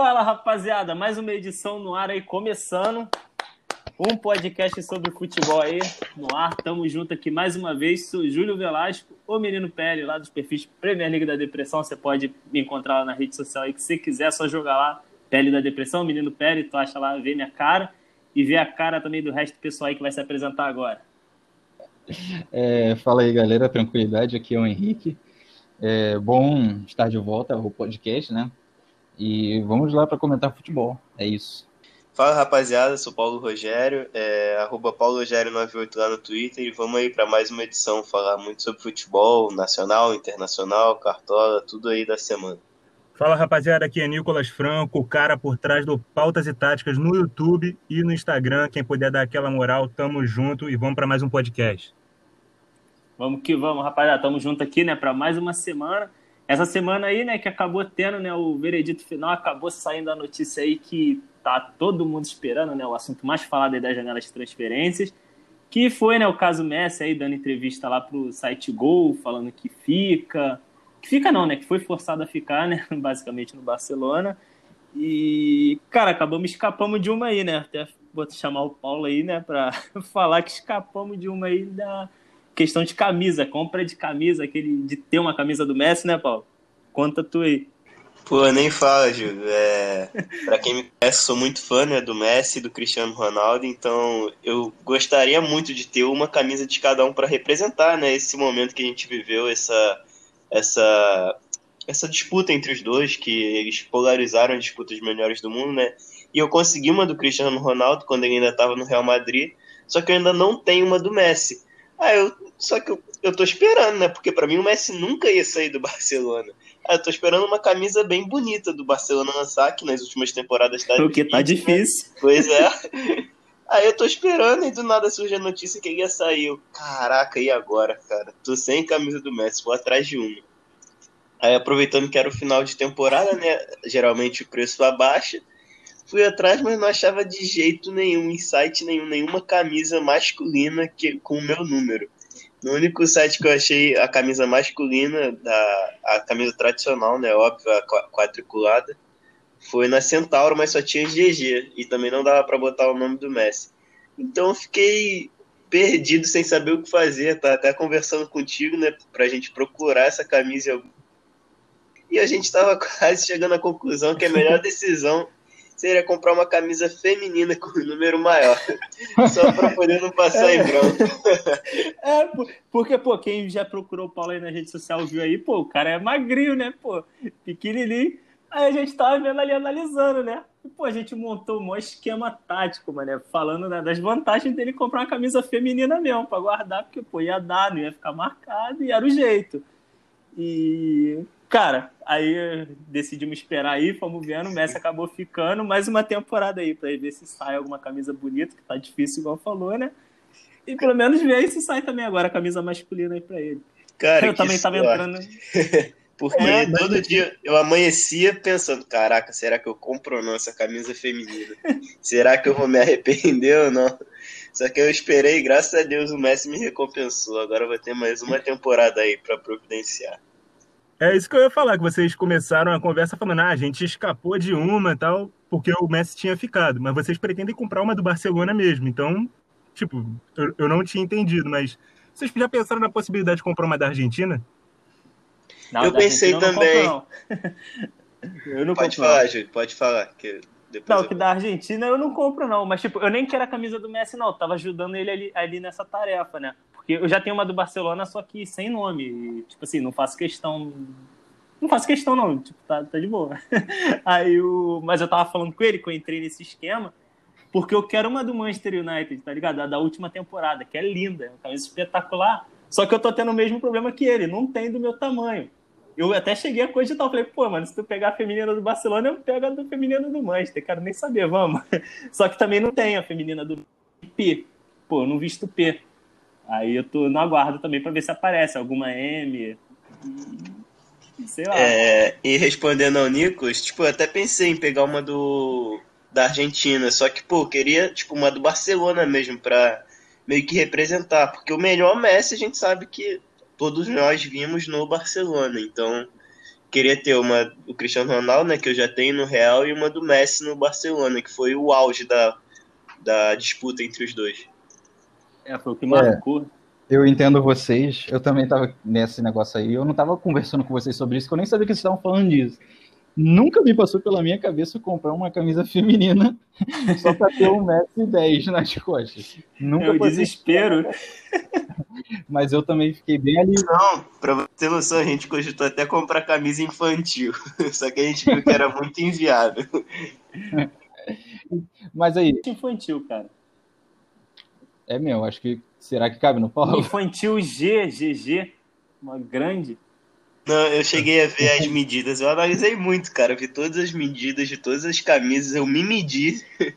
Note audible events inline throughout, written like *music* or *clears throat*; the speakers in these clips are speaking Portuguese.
Fala rapaziada, mais uma edição no ar aí começando. Um podcast sobre futebol aí no ar. Tamo junto aqui mais uma vez. Sou Júlio Velasco, o menino Pele, lá dos perfis Premier League da Depressão. Você pode me encontrar lá na rede social aí que você quiser, é só jogar lá Pele da Depressão, menino Pele, tu acha lá, vê minha cara e vê a cara também do resto do pessoal aí que vai se apresentar agora. É, fala aí, galera, tranquilidade. Aqui é o Henrique. É bom estar de volta ao podcast, né? E vamos lá para comentar futebol. É isso. Fala rapaziada, sou Paulo Rogério, é, arroba Paulo Rogério98 lá no Twitter e vamos aí para mais uma edição falar muito sobre futebol nacional, internacional, cartola, tudo aí da semana. Fala rapaziada, aqui é Nicolas Franco, o cara por trás do Pautas e Táticas no YouTube e no Instagram. Quem puder dar aquela moral, tamo junto e vamos para mais um podcast. Vamos que vamos, rapaziada, tamo junto aqui, né, para mais uma semana. Essa semana aí, né, que acabou tendo, né, o veredito final, acabou saindo a notícia aí que tá todo mundo esperando, né, o assunto mais falado aí das janelas de transferências, que foi, né, o caso Messi aí dando entrevista lá pro site Gol, falando que fica, que fica não, né, que foi forçado a ficar, né, *laughs* basicamente no Barcelona. E, cara, acabamos escapamos de uma aí, né? Até vou chamar o Paulo aí, né, para *laughs* falar que escapamos de uma aí da questão de camisa, compra de camisa, aquele de ter uma camisa do Messi, né, Paulo? Conta tu aí. Pô, nem fala, Júlio. É, pra quem me conhece, sou muito fã né, do Messi do Cristiano Ronaldo, então eu gostaria muito de ter uma camisa de cada um para representar né, esse momento que a gente viveu, essa, essa, essa disputa entre os dois, que eles polarizaram a disputa dos melhores do mundo, né? E eu consegui uma do Cristiano Ronaldo quando ele ainda estava no Real Madrid, só que eu ainda não tenho uma do Messi. Ah, eu, só que eu, eu tô esperando, né? Porque para mim o Messi nunca ia sair do *laughs* Barcelona. Ah, eu tô esperando uma camisa bem bonita do Barcelona lançar, que nas últimas temporadas tá *laughs* O que tá difícil. Né? Pois é. *laughs* Aí eu tô esperando e do nada surge a notícia que ele ia sair. Eu, caraca, e agora, cara? Tô sem camisa do Messi, vou atrás de uma. Aí aproveitando que era o final de temporada, né? Geralmente o preço abaixa. Fui atrás, mas não achava de jeito nenhum, em site nenhum, nenhuma camisa masculina que, com o meu número. No único site que eu achei a camisa masculina, da, a camisa tradicional, né? Óbvio, a quadriculada, foi na Centauro, mas só tinha GG. E também não dava para botar o nome do Messi. Então eu fiquei perdido sem saber o que fazer. Tá até conversando contigo, né? Pra gente procurar essa camisa. E a gente tava *laughs* quase chegando à conclusão que a melhor *laughs* decisão seria comprar uma camisa feminina com o número maior. *laughs* só para poder não passar em branco. é, porque, pô, quem já procurou o Paulo aí na rede social viu aí, pô, o cara é magrinho, né, pô? Pequenininho. Aí a gente tava vendo ali, analisando, né? E, pô, a gente montou um maior esquema tático, mano, falando né, das vantagens dele comprar uma camisa feminina mesmo, pra guardar, porque, pô, ia dar, não ia ficar marcado, e era o jeito. E, Cara, aí decidimos esperar aí, fomos vendo, o Messi acabou ficando mais uma temporada aí para ver se sai alguma camisa bonita, que tá difícil, igual falou, né? E pelo menos ver se sai também agora a camisa masculina aí para ele. Cara, eu também sorte. tava entrando. *laughs* Porque é, todo mas... dia eu amanhecia pensando, caraca, será que eu compro ou não essa camisa feminina? será que eu vou me arrepender ou não? Só que eu esperei, graças a Deus o Messi me recompensou. Agora vai ter mais uma temporada aí para providenciar. É isso que eu ia falar, que vocês começaram a conversa falando, ah, a gente escapou de uma e tal, porque o Messi tinha ficado, mas vocês pretendem comprar uma do Barcelona mesmo, então, tipo, eu, eu não tinha entendido, mas vocês já pensaram na possibilidade de comprar uma da Argentina? Não, eu pensei também. Não *laughs* eu não pode falar, Júlio, pode falar. Que não, eu... que da Argentina eu não compro, não. Mas, tipo, eu nem quero a camisa do Messi, não. Eu tava ajudando ele ali, ali nessa tarefa, né? Eu já tenho uma do Barcelona, só que sem nome. E, tipo assim, não faço questão. Não faço questão, não. Tipo, tá, tá de boa. *laughs* Aí o. Mas eu tava falando com ele que eu entrei nesse esquema. Porque eu quero uma do Manchester United, tá ligado? A da última temporada, que é linda, é uma camisa espetacular. Só que eu tô tendo o mesmo problema que ele, não tem do meu tamanho. Eu até cheguei a cogitar, falei, pô, mano, se tu pegar a feminina do Barcelona, eu pego a do feminino do Manchester, quero nem saber, vamos. *laughs* Só que também não tem a feminina do P. Pô, eu não visto P. Aí eu tô no aguardo também para ver se aparece alguma M. Sei lá. É, e respondendo ao Nicolas, tipo, eu até pensei em pegar uma do da Argentina, só que, pô, queria, tipo, uma do Barcelona mesmo pra meio que representar, porque o melhor Messi a gente sabe que todos nós vimos no Barcelona, então queria ter uma do Cristiano Ronaldo, né, que eu já tenho no Real, e uma do Messi no Barcelona, que foi o auge da, da disputa entre os dois. É, foi o que marcou. Eu entendo vocês, eu também tava nesse negócio aí, eu não tava conversando com vocês sobre isso, que eu nem sabia que vocês estavam falando disso. Nunca me passou pela minha cabeça comprar uma camisa *laughs* feminina só pra ter um metro e dez nas costas. Nunca É o passei- desespero. *laughs* Mas eu também fiquei bem ali. Não, pra você ter noção, a gente cogitou até comprar camisa infantil. *laughs* Só que a gente viu que era muito inviável. Mas aí, Infantil, cara. É meu, acho que. Será que cabe no Paulo? Infantil G, GG. Uma grande. Não, eu cheguei a ver as medidas. Eu analisei muito, cara. Vi todas as medidas de todas as camisas. Eu me medi. *laughs*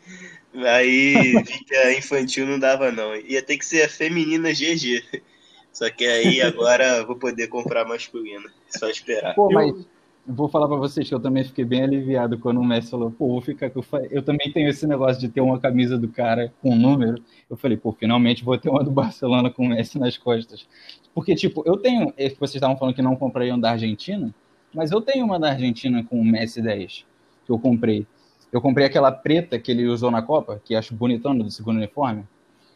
Aí vi que a infantil não dava, não. Ia ter que ser a feminina GG. Só que aí agora eu vou poder comprar a masculina. Só esperar. Pô, mas eu vou falar pra vocês que eu também fiquei bem aliviado quando o Messi falou, pô, vou ficar fa- Eu também tenho esse negócio de ter uma camisa do cara com um número. Eu falei, pô, finalmente vou ter uma do Barcelona com o Messi nas costas. Porque, tipo, eu tenho. é Vocês estavam falando que não comprariam da Argentina, mas eu tenho uma da Argentina com o Messi 10, que eu comprei. Eu comprei aquela preta que ele usou na Copa, que acho bonitona do segundo uniforme.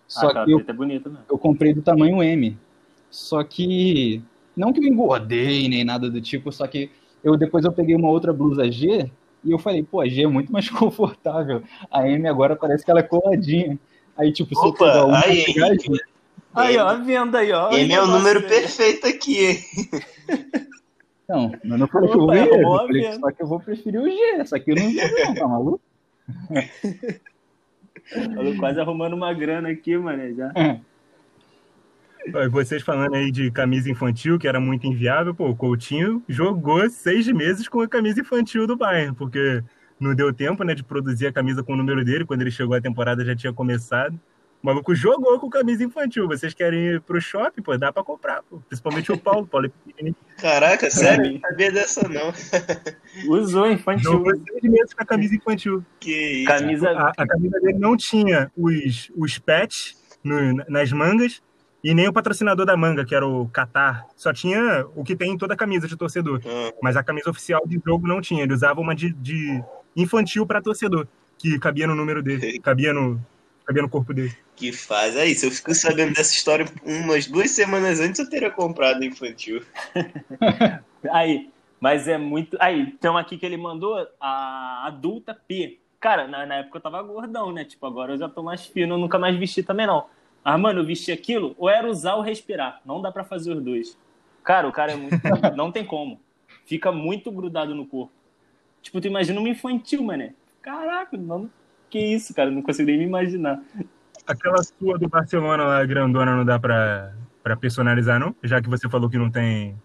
Só ah, que eu preta é bonita mesmo. eu comprei do tamanho M. Só que não que eu engordei nem nada do tipo, só que eu depois eu peguei uma outra blusa G e eu falei, pô, a G é muito mais *laughs* confortável. A M agora parece que ela é coladinha. Aí tipo, se eu Opa, pegar uma aí, pegar, Henrique. Aí, ó, a venda aí, ó. M é o número aí. perfeito aqui, hein? Não, eu não falei que eu Opa, vou ir, eu a falei que só que eu vou preferir o G. Só que eu não vou, não, tá maluco? *laughs* Eu quase arrumando uma grana aqui, mano. Já. Ó, e Vocês falando aí de camisa infantil, que era muito inviável, pô, o Coutinho jogou seis meses com a camisa infantil do Bayern, porque não deu tempo, né, de produzir a camisa com o número dele, quando ele chegou a temporada já tinha começado. O maluco jogou com camisa infantil. Vocês querem ir pro shopping, pô, dá pra comprar, pô. Principalmente o Paulo, o Paulo é pequenininho. Caraca, *laughs* sério? Não sabia dessa não. Usou infantil. Jogou seis meses com a camisa infantil. Que isso. Camisa. A, a camisa dele não tinha os, os no- nas mangas e nem o patrocinador da manga, que era o Qatar. Só tinha o que tem em toda camisa de torcedor. Ah, Mas a camisa oficial de jogo não tinha. Ele usava uma de, de infantil para torcedor, que cabia no número dele, cabia no, cabia no corpo dele. que faz. Aí, se eu fico sabendo dessa história umas duas semanas antes, eu teria comprado infantil. *laughs* Aí, mas é muito. Aí, tem uma aqui que ele mandou, a adulta P. Cara, na, na época eu tava gordão, né? Tipo, agora eu já tô mais fino, eu nunca mais vesti também, não. Ah, mano, eu vesti aquilo, ou era usar ou respirar. Não dá pra fazer os dois. Cara, o cara é muito. *laughs* não tem como. Fica muito grudado no corpo. Tipo, tu imagina uma infantil, mané. Caraca, não. Que isso, cara? Não consigo nem me imaginar. Aquela sua do Barcelona lá, grandona, não dá pra, pra personalizar, não? Já que você falou que não tem,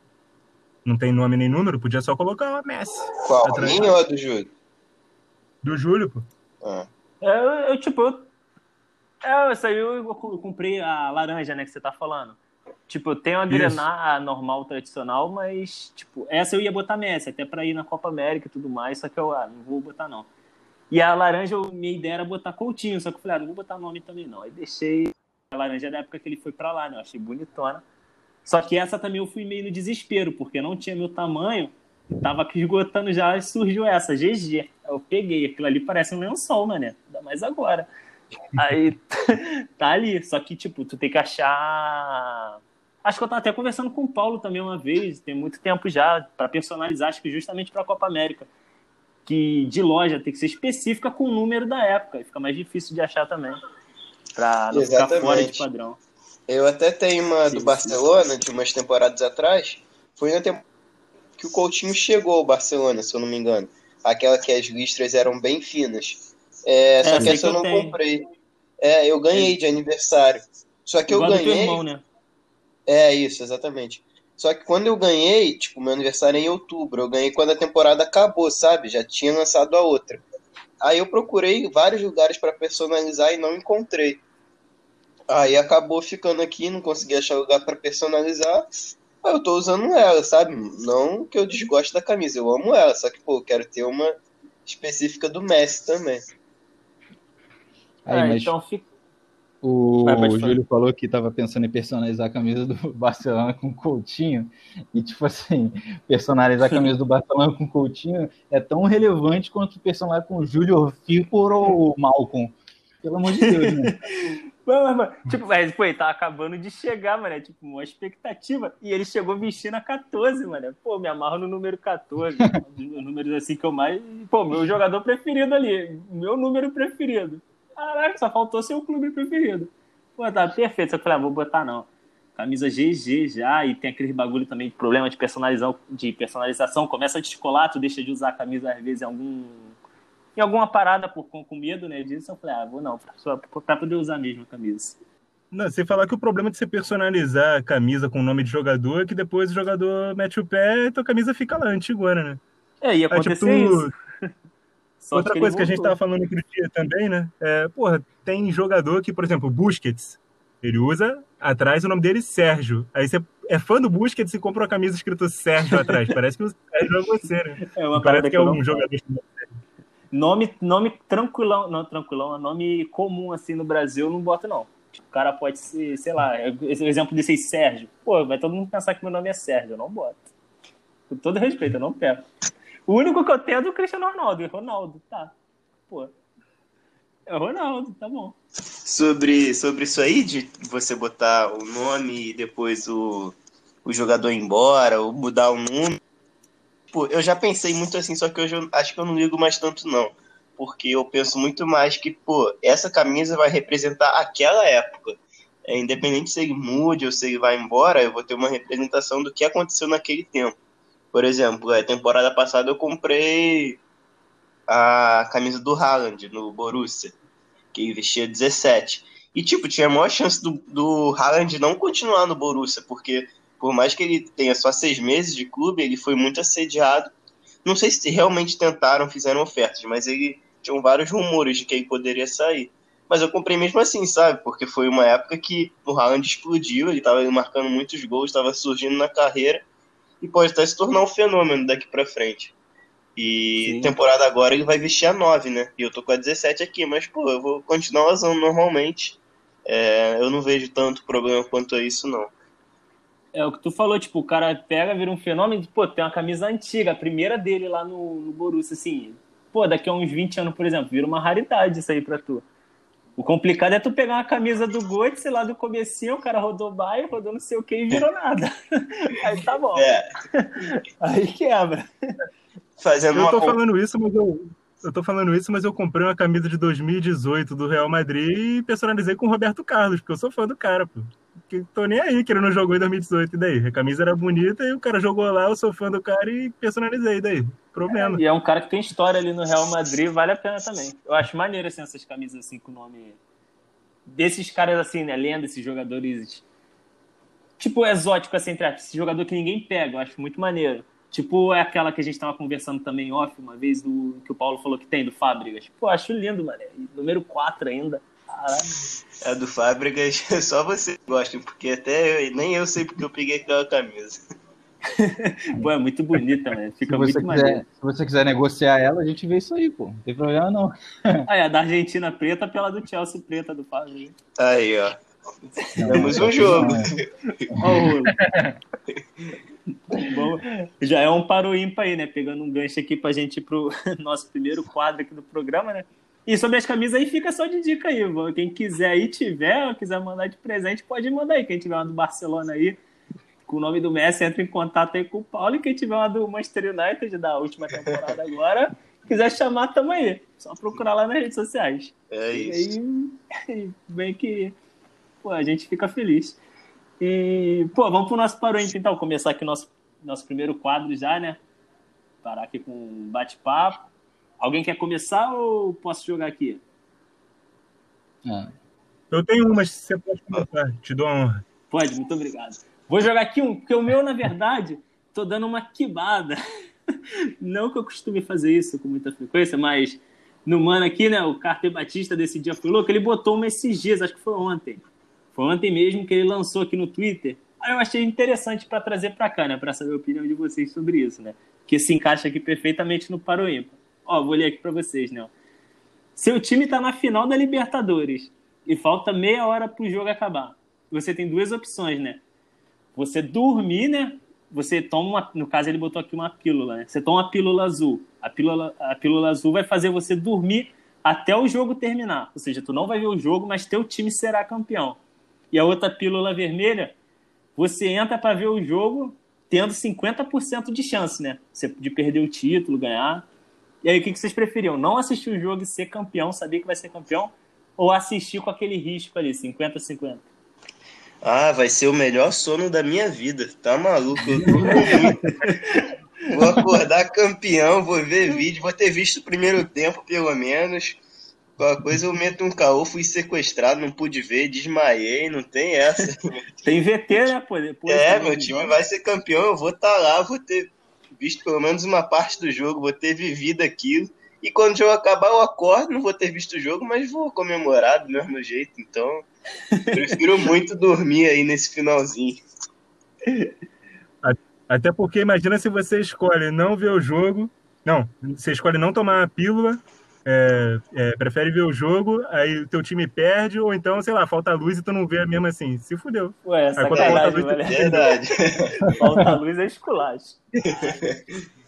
não tem nome nem número, podia só colocar uma Messi. Qual? A minha ou a do Júlio? Do Júlio, pô. Ah. É, Eu, eu, tipo, eu, é, essa aí eu, comprei a laranja, né, que você tá falando. Tipo, eu tenho a Isso. grená normal, tradicional, mas, tipo, essa eu ia botar Messi, até pra ir na Copa América e tudo mais, só que eu, ah, não vou botar não. E a laranja, eu- minha ideia era botar Coutinho, só que eu falei, ah, não vou botar nome também não. Aí deixei a laranja da época que ele foi pra lá, né, eu achei bonitona. Só que essa também eu fui meio no desespero, porque não tinha meu tamanho, tava esgotando já e surgiu essa, GG. Eu peguei, aquilo ali parece um lençol, mané, ainda mais agora. Aí *laughs* tá ali, só que, tipo, tu tem que achar. Acho que eu tava até conversando com o Paulo também uma vez, tem muito tempo já, pra personalizar, acho que justamente pra Copa América. Que de loja tem que ser específica com o número da época, e fica mais difícil de achar também. Pra não ficar Exatamente. fora de padrão. Eu até tenho uma do Sim, Barcelona, de umas temporadas atrás. Foi na temporada que o Coutinho chegou ao Barcelona, se eu não me engano. Aquela que as listras eram bem finas. É, só É, que essa que eu eu não tenho. comprei. É, eu ganhei de aniversário. Só que eu Igual do teu ganhei. irmão, né? É isso, exatamente. Só que quando eu ganhei, tipo, meu aniversário é em outubro, eu ganhei quando a temporada acabou, sabe? Já tinha lançado a outra. Aí eu procurei vários lugares para personalizar e não encontrei. Aí acabou ficando aqui, não consegui achar lugar para personalizar. Aí eu tô usando ela, sabe? Não que eu desgoste da camisa, eu amo ela, só que, pô, eu quero ter uma específica do Messi também. Aí, Ah, mas então fica. O Vai, falar. Júlio falou que estava pensando em personalizar a camisa do *laughs* Barcelona com Coutinho. E, tipo assim, personalizar a camisa do Barcelona com Coutinho é tão relevante quanto personalizar com Júlio Firpo ou Malcolm. Pelo amor de Deus, né? Mano, *laughs* mas, mano, tipo, mas, pô, ele tava acabando de chegar, mano. é, Tipo, uma expectativa. E ele chegou vestindo a 14, mano. Pô, me amarro no número 14. um dos números assim que eu mais. Pô, meu jogador preferido ali. Meu número preferido. Caraca, só faltou ser o clube preferido. Pô, tá perfeito. Eu falei, ah, vou botar não. Camisa GG já, e tem aquele bagulho também de problema de personalização, de personalização. Começa a descolar, tu deixa de usar a camisa às vezes em algum. Em alguma parada por, com, com medo, né, disso, eu falei, ah, vou não, só pra poder usar mesmo a camisa. Não, sem falar que o problema de você personalizar a camisa com o nome de jogador é que depois o jogador mete o pé e tua camisa fica lá, antigona, né? É, ia É, tipo, acontecer tu- isso. Só Outra coisa que a gente tava falando outro dia também, né? É, porra, tem jogador que, por exemplo, Busquets, ele usa atrás o nome dele Sérgio. Aí você é fã do Busquets e compra uma camisa escrito Sérgio atrás. *laughs* Parece que o Sérgio é você, né? É uma Parece parada que é um não- jogador. Nome, nome tranquilão, não tranquilão, nome comum assim no Brasil, eu não boto não. O cara pode ser, sei lá, esse exemplo desse aí, Sérgio. Pô, vai todo mundo pensar que meu nome é Sérgio, eu não boto. Com todo respeito, eu não pego. O único que eu tenho é do Cristiano Ronaldo, e Ronaldo, tá. Pô. É o Ronaldo, tá bom. Sobre, sobre isso aí, de você botar o nome e depois o, o jogador embora, ou mudar o número. Pô, eu já pensei muito assim, só que hoje eu acho que eu não ligo mais tanto, não. Porque eu penso muito mais que, pô, essa camisa vai representar aquela época. É, independente se ele mude ou se ele vai embora, eu vou ter uma representação do que aconteceu naquele tempo. Por exemplo, a temporada passada eu comprei a camisa do Haaland no Borussia, que vestia 17. E, tipo, tinha a maior chance do, do Haaland não continuar no Borussia, porque por mais que ele tenha só seis meses de clube, ele foi muito assediado. Não sei se realmente tentaram, fizeram ofertas, mas ele tinham vários rumores de que ele poderia sair. Mas eu comprei mesmo assim, sabe? Porque foi uma época que o Haaland explodiu, ele estava marcando muitos gols, estava surgindo na carreira e pode até se tornar um fenômeno daqui para frente. E Sim. temporada agora ele vai vestir a 9, né? E eu tô com a 17 aqui, mas pô, eu vou continuar usando normalmente. É, eu não vejo tanto problema quanto a isso, não. É o que tu falou, tipo, o cara pega, vira um fenômeno, pô, tem uma camisa antiga, a primeira dele lá no, no Borussia, assim, pô, daqui a uns 20 anos, por exemplo, vira uma raridade isso aí pra tu. O complicado é tu pegar uma camisa do Götze lá do comecinho, o cara rodou bairro, rodou não sei o que e virou nada. *laughs* Aí tá bom. É, Aí quebra. fazendo Eu uma. tô falando isso, mas eu. Eu tô falando isso, mas eu comprei uma camisa de 2018 do Real Madrid e personalizei com o Roberto Carlos, porque eu sou fã do cara, pô. Que tô nem aí que ele não jogou em 2018. E daí? A camisa era bonita e o cara jogou lá, eu sou fã do cara e personalizei. E daí? Problema. E é um cara que tem história ali no Real Madrid, vale a pena também. Eu acho maneiro assim, essas camisas assim com o nome desses caras assim, né, lenda, esses jogadores tipo exótico assim, entre esse jogador que ninguém pega, eu acho muito maneiro. Tipo é aquela que a gente tava conversando também off uma vez do que o Paulo falou que tem do Fábricas. Pô, acho lindo, mano. Número 4 ainda. Caralho. A do Fábricas, *laughs* só você gosta, porque até eu- nem eu sei porque eu peguei aquela camisa. *laughs* Pô, é muito bonita, né? Se Fica você, muito maneiro. quiser, se você quiser negociar ela, a gente vê isso aí, pô. Não tem problema, não. *laughs* É, a da Argentina preta pela do Chelsea preta do Fábricas. Aí, ó. Temos um jogo. é. Bom, já é um ímpar aí, né? Pegando um gancho aqui pra gente ir pro nosso primeiro quadro aqui do programa, né? E sobre as camisas aí, fica só de dica aí. vô. Quem quiser aí, tiver, ou quiser mandar de presente, pode mandar aí. Quem tiver uma do Barcelona aí, com o nome do Messi, entra em contato aí com o Paulo. E quem tiver uma do Manchester United da última temporada agora, quiser chamar, tamo aí. Só procurar lá nas redes sociais. É E isso. aí, *laughs* bem que pô, a gente fica feliz. E, pô, vamos pro nosso ímpar, então. Começar aqui nosso, nosso primeiro quadro já, né? Parar aqui com um bate-papo. Alguém quer começar ou posso jogar aqui? Ah, Eu tenho uma, você pode começar. Te dou a honra. Pode, muito obrigado. Vou jogar aqui um, porque o meu, na verdade, tô dando uma quibada. *laughs* Não que eu costume fazer isso com muita frequência, mas no mano aqui, né, o Carter Batista desse dia foi louco, ele botou uma esses dias, acho que foi ontem. Foi ontem mesmo que ele lançou aqui no Twitter. Aí eu achei interessante para trazer para cá, né, para saber a opinião de vocês sobre isso, né? Que se encaixa aqui perfeitamente no Paro Ímpar. Ó, vou ler aqui para vocês, né? Seu time tá na final da Libertadores. e falta meia hora pro jogo acabar. Você tem duas opções, né? Você dormir, né? Você toma uma, no caso ele botou aqui uma pílula, né? Você toma uma pílula azul. A pílula, a pílula azul vai fazer você dormir até o jogo terminar. Ou seja, tu não vai ver o jogo, mas teu time será campeão. E a outra pílula vermelha, você entra para ver o jogo tendo 50% de chance, né? De perder o título, ganhar. E aí, o que vocês preferiam? Não assistir o jogo e ser campeão, saber que vai ser campeão? Ou assistir com aquele risco ali, 50-50? Ah, vai ser o melhor sono da minha vida. Tá maluco? Eu muito. Vou acordar campeão, vou ver vídeo, vou ter visto o primeiro tempo, pelo menos. Qualquer coisa eu meto um caô, fui sequestrado, não pude ver, desmaiei, não tem essa. tem VT, né, pô? Depois é, meu time vai ser campeão, eu vou estar tá lá, vou ter visto pelo menos uma parte do jogo, vou ter vivido aquilo. E quando o jogo acabar, eu acordo, não vou ter visto o jogo, mas vou comemorar do mesmo jeito. Então, *laughs* prefiro muito dormir aí nesse finalzinho. Até porque imagina se você escolhe não ver o jogo. Não, você escolhe não tomar a pílula é, é, prefere ver o jogo, aí o teu time perde, ou então, sei lá, falta luz e tu não vê mesmo assim. Se fudeu. Ué, aí, quando falta luz, é verdade. falta luz é esculacho. *laughs*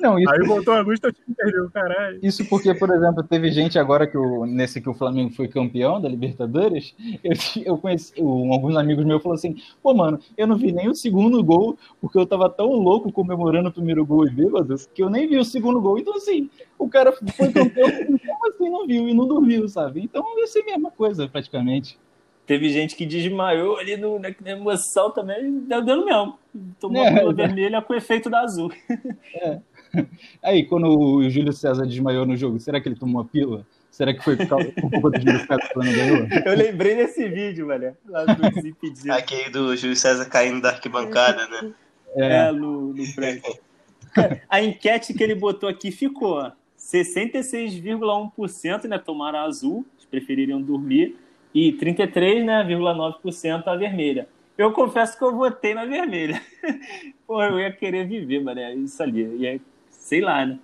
Não, isso... Aí voltou a teu time perdeu, caralho. Isso porque, por exemplo, teve gente agora que o, nesse que o Flamengo foi campeão da Libertadores, eu, eu conheci, um, alguns amigos meus falaram assim, pô, mano, eu não vi nem o segundo gol, porque eu tava tão louco comemorando o primeiro gol e bêbado, que eu nem vi o segundo gol. Então, assim, o cara foi campeão, *laughs* como assim não viu e não dormiu, sabe? Então, ia ser a mesma coisa, praticamente. Teve gente que desmaiou ali no, na, emoção também, deu dano mesmo. Tomou é, a pílula vermelha com o efeito da azul. É. *laughs* Aí, quando o Júlio César desmaiou no jogo, será que ele tomou uma pílula? Será que foi por culpa do Júlio César que ganhou? *laughs* Eu lembrei desse vídeo, velho. Lá do Aquele do Júlio César caindo da arquibancada, né? É, é no, no Frank. *laughs* A enquete que ele botou aqui ficou 66,1% né, tomaram a azul, prefeririam dormir, e 33,9% né, a vermelha. Eu confesso que eu votei na vermelha. Pô, eu ia querer viver, mano, isso ali. Ia sei lá, né?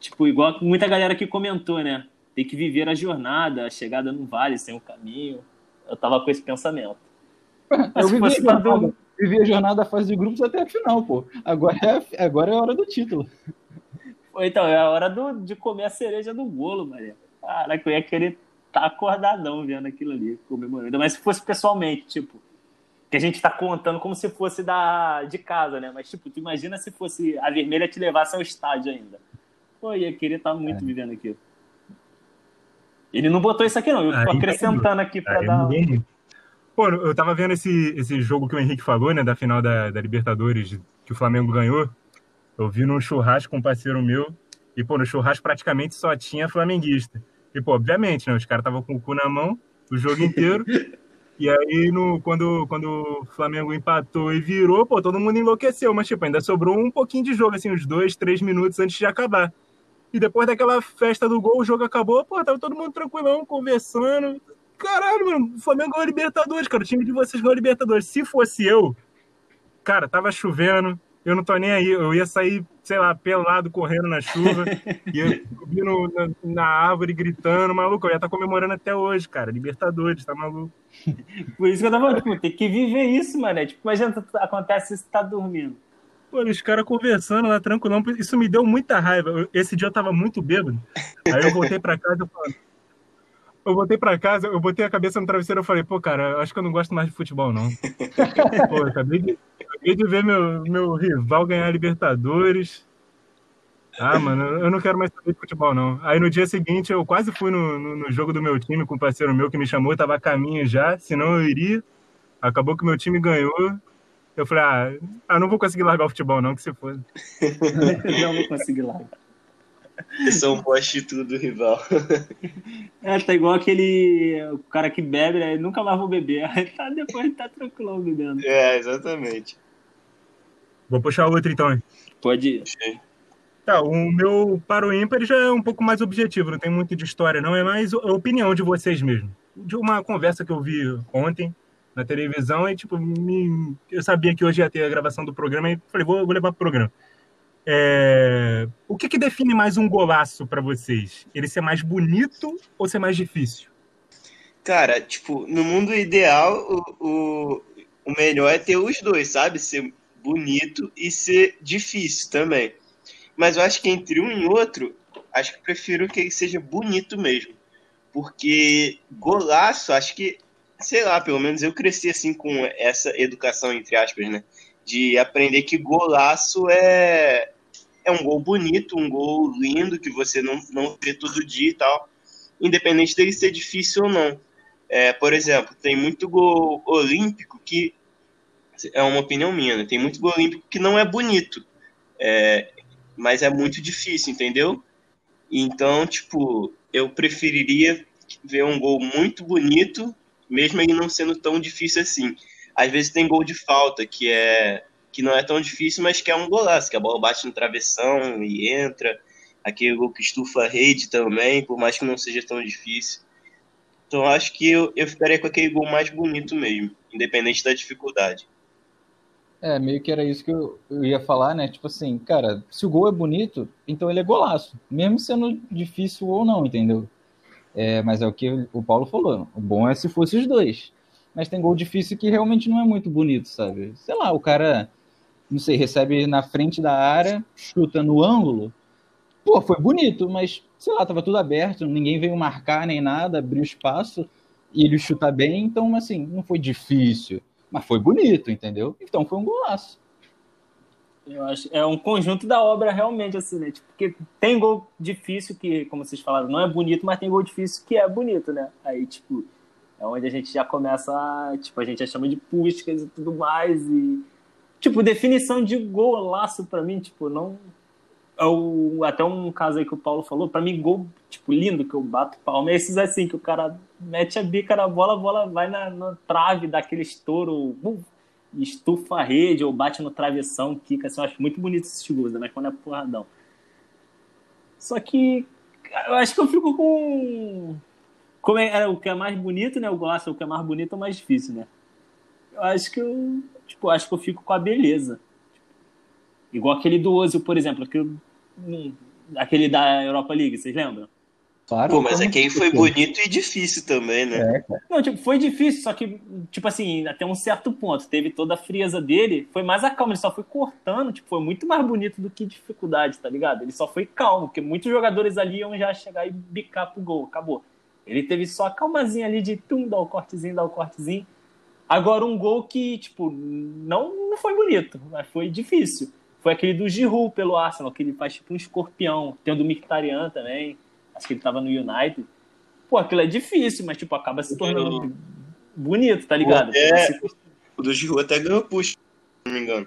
Tipo, igual muita galera que comentou, né? Tem que viver a jornada, a chegada no vale, sem o caminho. Eu tava com esse pensamento. *laughs* Eu vivi a, jornada, vivi a jornada da fase de grupos até a final, pô. Agora é, agora é a hora do título. Pô, então, é a hora do, de comer a cereja do bolo, Maria. Caraca, eu ia querer estar tá acordadão vendo aquilo ali, comemorando. Mas se fosse pessoalmente, tipo, que a gente está contando como se fosse da, de casa, né? Mas, tipo, tu imagina se fosse a vermelha te levasse ao estádio ainda. Pô, ia querer estar tá muito é. vivendo aquilo. Ele não botou isso aqui, não. Eu tô acrescentando aqui para dar. Pô, eu tava vendo esse, esse jogo que o Henrique falou, né? Da final da, da Libertadores, que o Flamengo ganhou. Eu vi num churrasco com um parceiro meu. E, pô, no churrasco praticamente só tinha flamenguista. E, pô, obviamente, né? Os caras estavam com o cu na mão o jogo *laughs* inteiro. E aí, no, quando, quando o Flamengo empatou e virou, pô, todo mundo enlouqueceu. Mas, tipo, ainda sobrou um pouquinho de jogo, assim, uns dois, três minutos antes de acabar. E depois daquela festa do gol, o jogo acabou, pô, tava todo mundo tranquilão, conversando. Caralho, mano, o Flamengo ganhou a Libertadores, cara. O time de vocês ganhou a Libertadores. Se fosse eu, cara, tava chovendo, eu não tô nem aí. Eu ia sair, sei lá, pelado, correndo na chuva, *laughs* ia subindo na, na, árvore, gritando, maluco. Eu ia estar tá comemorando até hoje, cara. Libertadores, tá maluco? Por isso que eu tava tipo, tem que viver isso, mano. É, tipo, imagina, acontece se tá dormindo. Pô, os caras conversando lá, tranquilão. Isso me deu muita raiva. Esse dia eu tava muito bêbado. Aí eu voltei pra casa e falei, eu voltei pra casa, eu botei a cabeça no travesseiro e falei, pô, cara, acho que eu não gosto mais de futebol, não. *laughs* pô, acabei de, acabei de ver meu, meu rival ganhar a Libertadores. Ah, mano, eu não quero mais saber de futebol, não. Aí no dia seguinte eu quase fui no, no, no jogo do meu time com um parceiro meu que me chamou, tava a caminho já, senão eu iria. Acabou que o meu time ganhou. Eu falei, ah, ah não vou conseguir largar o futebol, não, que se for. *laughs* não vou conseguir largar. Esse é um poste tudo do rival. É, tá igual aquele o cara que bebe, né? Nunca mais vou beber. *laughs* Aí tá, depois tá tranquilo bebendo. É, exatamente. Vou puxar outro então, hein? Pode ir. Tá, o meu para o ímpar já é um pouco mais objetivo, não tem muito de história, não. É mais a opinião de vocês mesmo. De uma conversa que eu vi ontem na televisão e, tipo, me... eu sabia que hoje ia ter a gravação do programa e falei, vou, vou levar pro programa. É... O que, que, define mais um golaço para vocês? Ele ser mais bonito ou ser mais difícil? Cara, tipo, no mundo ideal, o, o, o melhor é ter os dois, sabe? Ser bonito e ser difícil também. Mas eu acho que entre um e outro, acho que prefiro que ele seja bonito mesmo. Porque golaço, acho que, sei lá, pelo menos eu cresci assim com essa educação, entre aspas, né? De aprender que golaço é, é um gol bonito, um gol lindo, que você não, não vê todo dia e tal. Independente dele ser difícil ou não. É, por exemplo, tem muito gol olímpico que é uma opinião minha, né? Tem muito gol olímpico que não é bonito, é, mas é muito difícil, entendeu? Então, tipo, eu preferiria ver um gol muito bonito, mesmo ele não sendo tão difícil assim. Às vezes tem gol de falta, que é que não é tão difícil, mas que é um golaço, que a bola bate no travessão e entra. Aquele gol que estufa a rede também, por mais que não seja tão difícil. Então acho que eu, eu ficaria com aquele gol mais bonito mesmo, independente da dificuldade. É, meio que era isso que eu, eu, ia falar, né? Tipo assim, cara, se o gol é bonito, então ele é golaço, mesmo sendo difícil ou não, entendeu? É, mas é o que o Paulo falou. O bom é se fosse os dois. Mas tem gol difícil que realmente não é muito bonito, sabe? Sei lá, o cara, não sei, recebe na frente da área, chuta no ângulo. Pô, foi bonito, mas sei lá, tava tudo aberto, ninguém veio marcar nem nada, abriu espaço e ele chuta bem, então assim, não foi difícil. Mas foi bonito, entendeu? Então foi um golaço. Eu acho é um conjunto da obra realmente assim, né? Tipo, porque tem gol difícil que, como vocês falaram, não é bonito, mas tem gol difícil que é bonito, né? Aí, tipo, é onde a gente já começa a, tipo, a gente já chama de puscas e tudo mais e tipo, definição de golaço para mim, tipo, não é o, até um caso aí que o Paulo falou, para mim, gol, tipo, lindo que eu bato palma, é esses assim, que o cara mete a bica na bola, a bola vai na, na trave daquele estouro, uh, estufa a rede, ou bate no travessão, quica, assim, eu acho muito bonito esses gols, mas quando é porradão. Só que eu acho que eu fico com. Como é, é o que é mais bonito, né? Eu gosto, o que é mais bonito é o mais difícil, né? Eu acho que eu. Tipo, acho que eu fico com a beleza. Igual aquele do Ozil, por exemplo, que eu aquele da Europa League, vocês lembram? Claro. Pô, mas aquele foi bonito e difícil também, né? É, não, tipo, foi difícil, só que, tipo assim, até um certo ponto. Teve toda a frieza dele, foi mais a calma, ele só foi cortando, tipo, foi muito mais bonito do que dificuldade, tá ligado? Ele só foi calmo, porque muitos jogadores ali iam já chegar e bicar pro gol, acabou. Ele teve só a calmazinha ali de tum, dar o cortezinho, dar o cortezinho. Agora, um gol que, tipo, não, não foi bonito, mas foi difícil foi aquele do Giroud pelo Arsenal, que ele faz tipo um escorpião. Tem o do Mkhitaryan também, acho que ele tava no United. Pô, aquilo é difícil, mas tipo, acaba se tornando bonito, tá ligado? É, o do Giroud até ganhou push, se não me engano.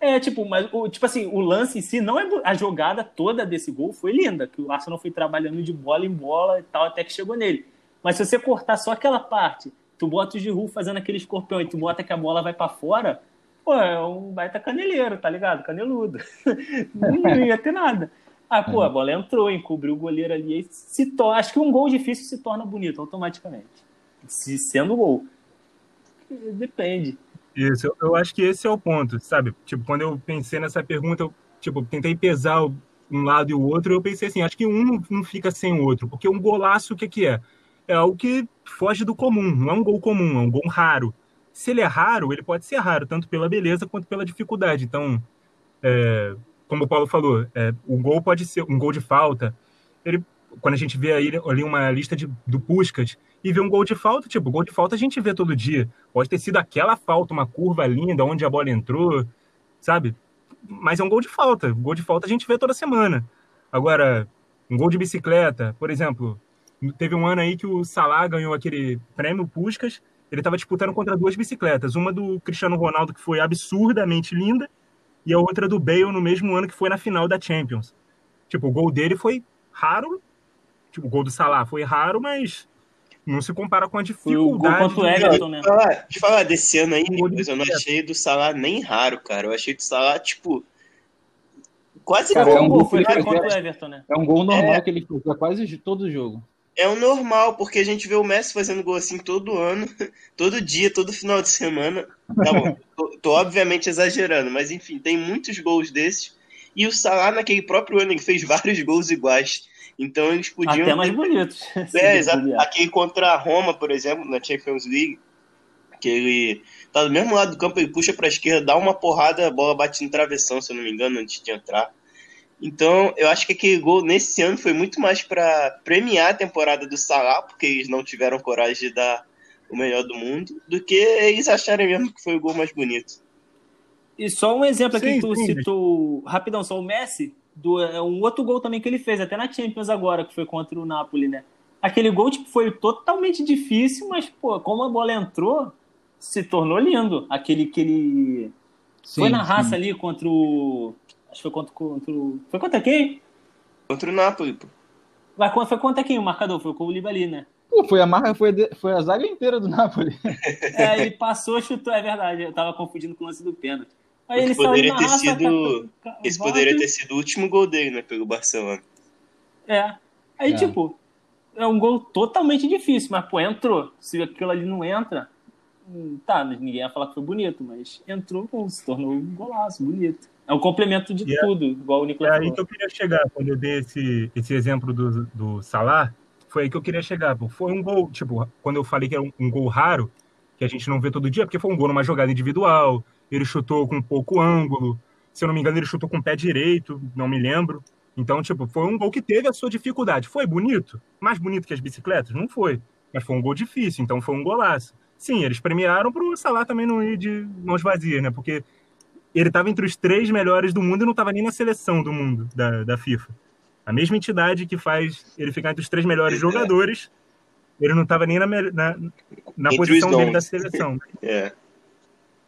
É, tipo, mas o, tipo assim, o lance em si não é a jogada toda desse gol foi linda, que o Arsenal foi trabalhando de bola em bola e tal até que chegou nele. Mas se você cortar só aquela parte, tu bota o Giroud fazendo aquele escorpião e tu bota que a bola vai para fora, pô, é um baita caneleiro, tá ligado? Caneludo. *laughs* não *laughs* ia ter nada. Ah, pô, a bola entrou, encobriu o goleiro ali. E se to... Acho que um gol difícil se torna bonito automaticamente. Se sendo gol. Depende. Isso, eu, eu acho que esse é o ponto, sabe? Tipo, quando eu pensei nessa pergunta, eu tipo, tentei pesar um lado e o outro, eu pensei assim, acho que um não, fica sem o outro, porque um golaço, o que, que é? É algo que foge do comum, não é um gol comum, é um gol raro se ele é raro, ele pode ser raro, tanto pela beleza quanto pela dificuldade. Então, é, como o Paulo falou, é, o gol pode ser um gol de falta. Ele, quando a gente vê aí, ali uma lista de, do Puskas e vê um gol de falta, tipo, gol de falta a gente vê todo dia. Pode ter sido aquela falta, uma curva linda, onde a bola entrou, sabe? Mas é um gol de falta. Gol de falta a gente vê toda semana. Agora, um gol de bicicleta, por exemplo, teve um ano aí que o Salah ganhou aquele prêmio Puskas ele estava disputando contra duas bicicletas, uma do Cristiano Ronaldo, que foi absurdamente linda, e a outra do Bale no mesmo ano que foi na final da Champions. Tipo, o gol dele foi raro, tipo, o gol do Salah foi raro, mas não se compara com a dificuldade. O gol o Everton, né? De falar, de falar desse ano aí, mas eu não achei do Salah nem raro, cara. Eu achei do Salah, tipo, quase cara, gol. É um gol, foi contra o Everton, né? É um gol normal é... que ele fez quase todo o jogo é o normal, porque a gente vê o Messi fazendo gol assim todo ano, *laughs* todo dia, todo final de semana. Tá bom, *laughs* tô, tô, obviamente exagerando, mas enfim, tem muitos gols desses. E o Salah, naquele próprio ano, ele fez vários gols iguais. Então eles podiam. Até mais bonitos. *laughs* É, exato. Aquele contra a Roma, por exemplo, na Champions League, que ele tá do mesmo lado do campo, ele puxa para a esquerda, dá uma porrada, a bola bate em travessão, se eu não me engano, antes de entrar. Então, eu acho que aquele gol nesse ano foi muito mais para premiar a temporada do Salah, porque eles não tiveram coragem de dar o melhor do mundo, do que eles acharem mesmo que foi o gol mais bonito. E só um exemplo aqui sim, que tu sim. citou, rapidão, só o Messi, do, é um outro gol também que ele fez, até na Champions agora, que foi contra o Napoli, né? Aquele gol tipo, foi totalmente difícil, mas, pô, como a bola entrou, se tornou lindo. Aquele que ele. Sim, foi na raça ali contra o. Acho que foi contra, contra o. Foi contra quem? Contra o Napoli, pô. Mas foi contra quem o marcador? Foi com o Libali, né? Pô, foi a marca, foi, foi a zaga inteira do Napoli. É, ele passou, chutou, é verdade. Eu tava confundindo com o lance do pênalti. Aí ele poderia ter sido. Esse poderia ter sido o último gol dele, né? Pelo Barcelona. É. Aí, é. tipo, é um gol totalmente difícil, mas, pô, entrou. Se aquilo ali não entra, hum, tá, ninguém ia falar que foi bonito, mas entrou, pô, se tornou um golaço, bonito. É um complemento de yeah. É tudo, igual o Nicolas É aí que eu queria chegar, quando eu dei esse, esse exemplo do, do Salah, foi aí que eu queria chegar. Pô. Foi um gol, tipo, quando eu falei que era um, um gol raro, que a gente não vê todo dia, porque foi um gol numa jogada individual, ele chutou com pouco ângulo, se eu não me engano, ele chutou com o pé direito, não me lembro. Então, tipo, foi um gol que teve a sua dificuldade. Foi bonito? Mais bonito que as bicicletas? Não foi. Mas foi um gol difícil, então foi um golaço. Sim, eles premiaram para o Salah também não ir de mãos vazias, né? Porque ele estava entre os três melhores do mundo e não estava nem na seleção do mundo da, da FIFA. A mesma entidade que faz ele ficar entre os três melhores jogadores, ele não estava nem na, na, na posição dele da seleção. É.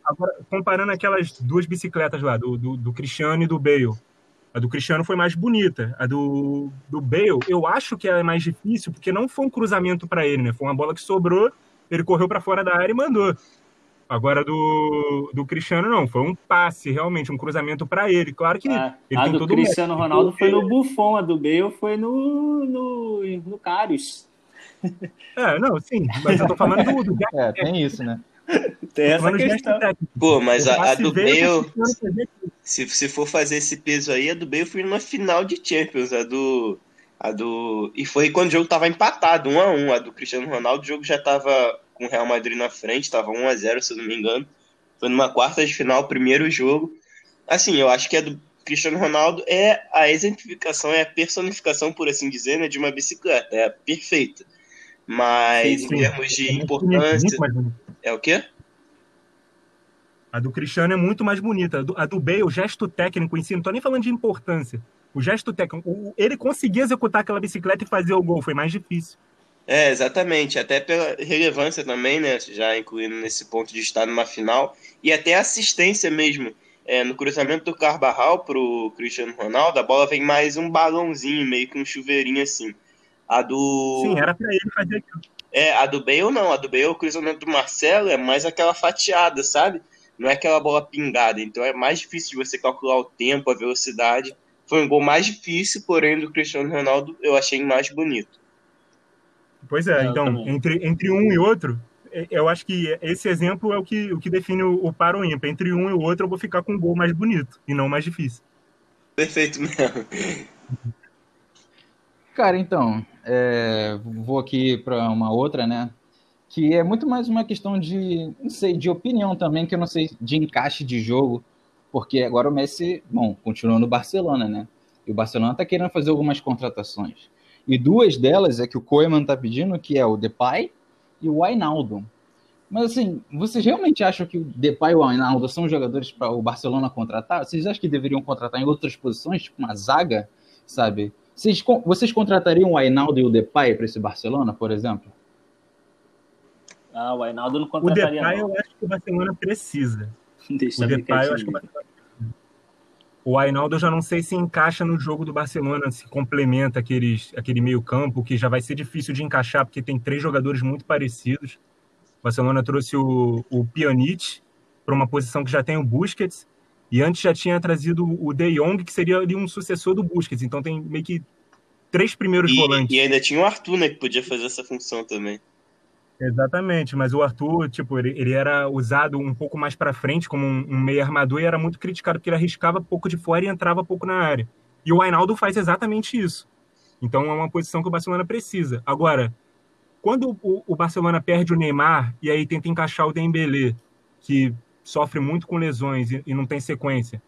Agora, comparando aquelas duas bicicletas lá, do, do, do, Cristiano e do Bale, a do Cristiano foi mais bonita. A do, do Bale, eu acho que é mais difícil, porque não foi um cruzamento para ele, né? Foi uma bola que sobrou, ele correu para fora da área e mandou. Agora do, do Cristiano não, foi um passe realmente, um cruzamento para ele. Claro que ah, ele a tem do todo Cristiano Ronaldo foi no Buffon, a do Bale foi no no, no Karius. É, não, sim, mas eu tô falando do, do *laughs* É, tem isso, né? Tem essa questão. Pô, mas a, a do Bale, se, se for fazer esse peso aí, a do Bale foi numa final de Champions, a do a do e foi quando o jogo tava empatado, 1 a 1, a do Cristiano Ronaldo, o jogo já tava com o Real Madrid na frente, tava 1 a 0, se eu não me engano. Foi numa quarta de final, primeiro jogo. Assim, eu acho que a do Cristiano Ronaldo é a exemplificação, é a personificação, por assim dizer, né, de uma bicicleta, é perfeita. Mas sim, sim. em termos de é importância. É o quê? A do Cristiano é muito mais bonita. A do, a do Bale, o gesto técnico em si, não tô nem falando de importância. O gesto técnico, ele conseguia executar aquela bicicleta e fazer o gol, foi mais difícil. É, exatamente. Até pela relevância também, né? Já incluindo nesse ponto de estar numa final. E até assistência mesmo. É, no cruzamento do Carbarral pro Cristiano Ronaldo, a bola vem mais um balãozinho, meio que um chuveirinho assim. A do. Sim, era para ele fazer aquilo. É, a do Bale não. A do Bale, o cruzamento do Marcelo é mais aquela fatiada, sabe? Não é aquela bola pingada. Então é mais difícil de você calcular o tempo, a velocidade. Foi um gol mais difícil, porém, do Cristiano Ronaldo eu achei mais bonito. Pois é, então, entre, entre um e outro, é, eu acho que esse exemplo é o que, o que define o, o para o ímpar. Entre um e o outro, eu vou ficar com um gol mais bonito e não mais difícil. Perfeito mesmo. Cara, então, é, vou aqui para uma outra, né? Que é muito mais uma questão de, não sei, de opinião também, que eu não sei, de encaixe de jogo, porque agora o Messi, bom, continua no Barcelona, né? E o Barcelona está querendo fazer algumas contratações. E duas delas é que o Koeman está pedindo, que é o Depay e o Wijnaldum. Mas assim, vocês realmente acham que o Depay e o Wijnaldum são jogadores para o Barcelona contratar? Vocês acham que deveriam contratar em outras posições, tipo uma zaga, sabe? Vocês, vocês contratariam o Ainaldo e o Depay para esse Barcelona, por exemplo? Ah, o Ainaldo não contrataria. O Depay não. eu acho que o Barcelona precisa. Deixa o Depay eu acho que o Barcelona o Ainaldo eu já não sei se encaixa no jogo do Barcelona, se complementa aqueles, aquele meio campo, que já vai ser difícil de encaixar, porque tem três jogadores muito parecidos. O Barcelona trouxe o, o Pjanic para uma posição que já tem o Busquets, e antes já tinha trazido o De Jong, que seria ali um sucessor do Busquets. Então tem meio que três primeiros e, volantes. E ainda tinha o Arthur, né, que podia fazer essa função também. Exatamente, mas o Arthur, tipo, ele, ele era usado um pouco mais para frente como um, um meio armador e era muito criticado porque ele arriscava pouco de fora e entrava pouco na área. E o Ainaldo faz exatamente isso. Então é uma posição que o Barcelona precisa. Agora, quando o, o Barcelona perde o Neymar e aí tenta encaixar o Dembélé, que sofre muito com lesões e, e não tem sequência,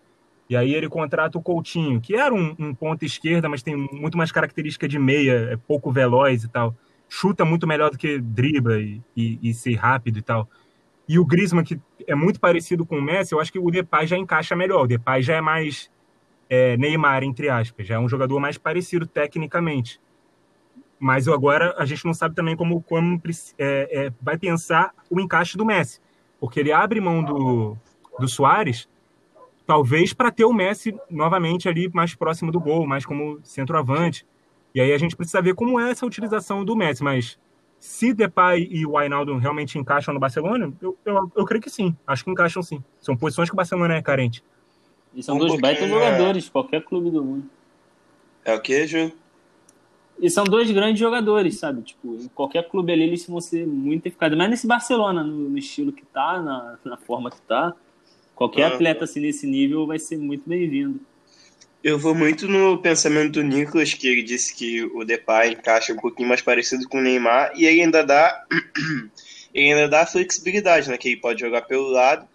e aí ele contrata o Coutinho, que era um, um ponta esquerda, mas tem muito mais característica de meia, é pouco veloz e tal chuta muito melhor do que dribla e, e, e ser rápido e tal. E o Griezmann, que é muito parecido com o Messi, eu acho que o Depay já encaixa melhor. O Depay já é mais é, Neymar, entre aspas. Já é um jogador mais parecido tecnicamente. Mas agora a gente não sabe também como, como é, é, vai pensar o encaixe do Messi. Porque ele abre mão do, do Soares, talvez para ter o Messi novamente ali mais próximo do gol, mais como centroavante. E aí a gente precisa ver como é essa utilização do Messi, mas se Depay e o Wijnaldum realmente encaixam no Barcelona, eu, eu, eu creio que sim, acho que encaixam sim. São posições que o Barcelona é carente. E são um dois baita jogadores, qualquer clube do mundo. É o que, Ju? E são dois grandes jogadores, sabe? Tipo, em qualquer clube ali eles vão ser muito eficazes. Mas nesse Barcelona, no, no estilo que tá, na, na, forma que tá, qualquer atleta assim nesse nível vai ser muito bem-vindo. Eu vou muito no pensamento do Nicolas, que ele disse que o Depay encaixa um pouquinho mais parecido com o Neymar, e ele ainda dá *clears throat* ele ainda dá flexibilidade, né? Que ele pode jogar pelo lado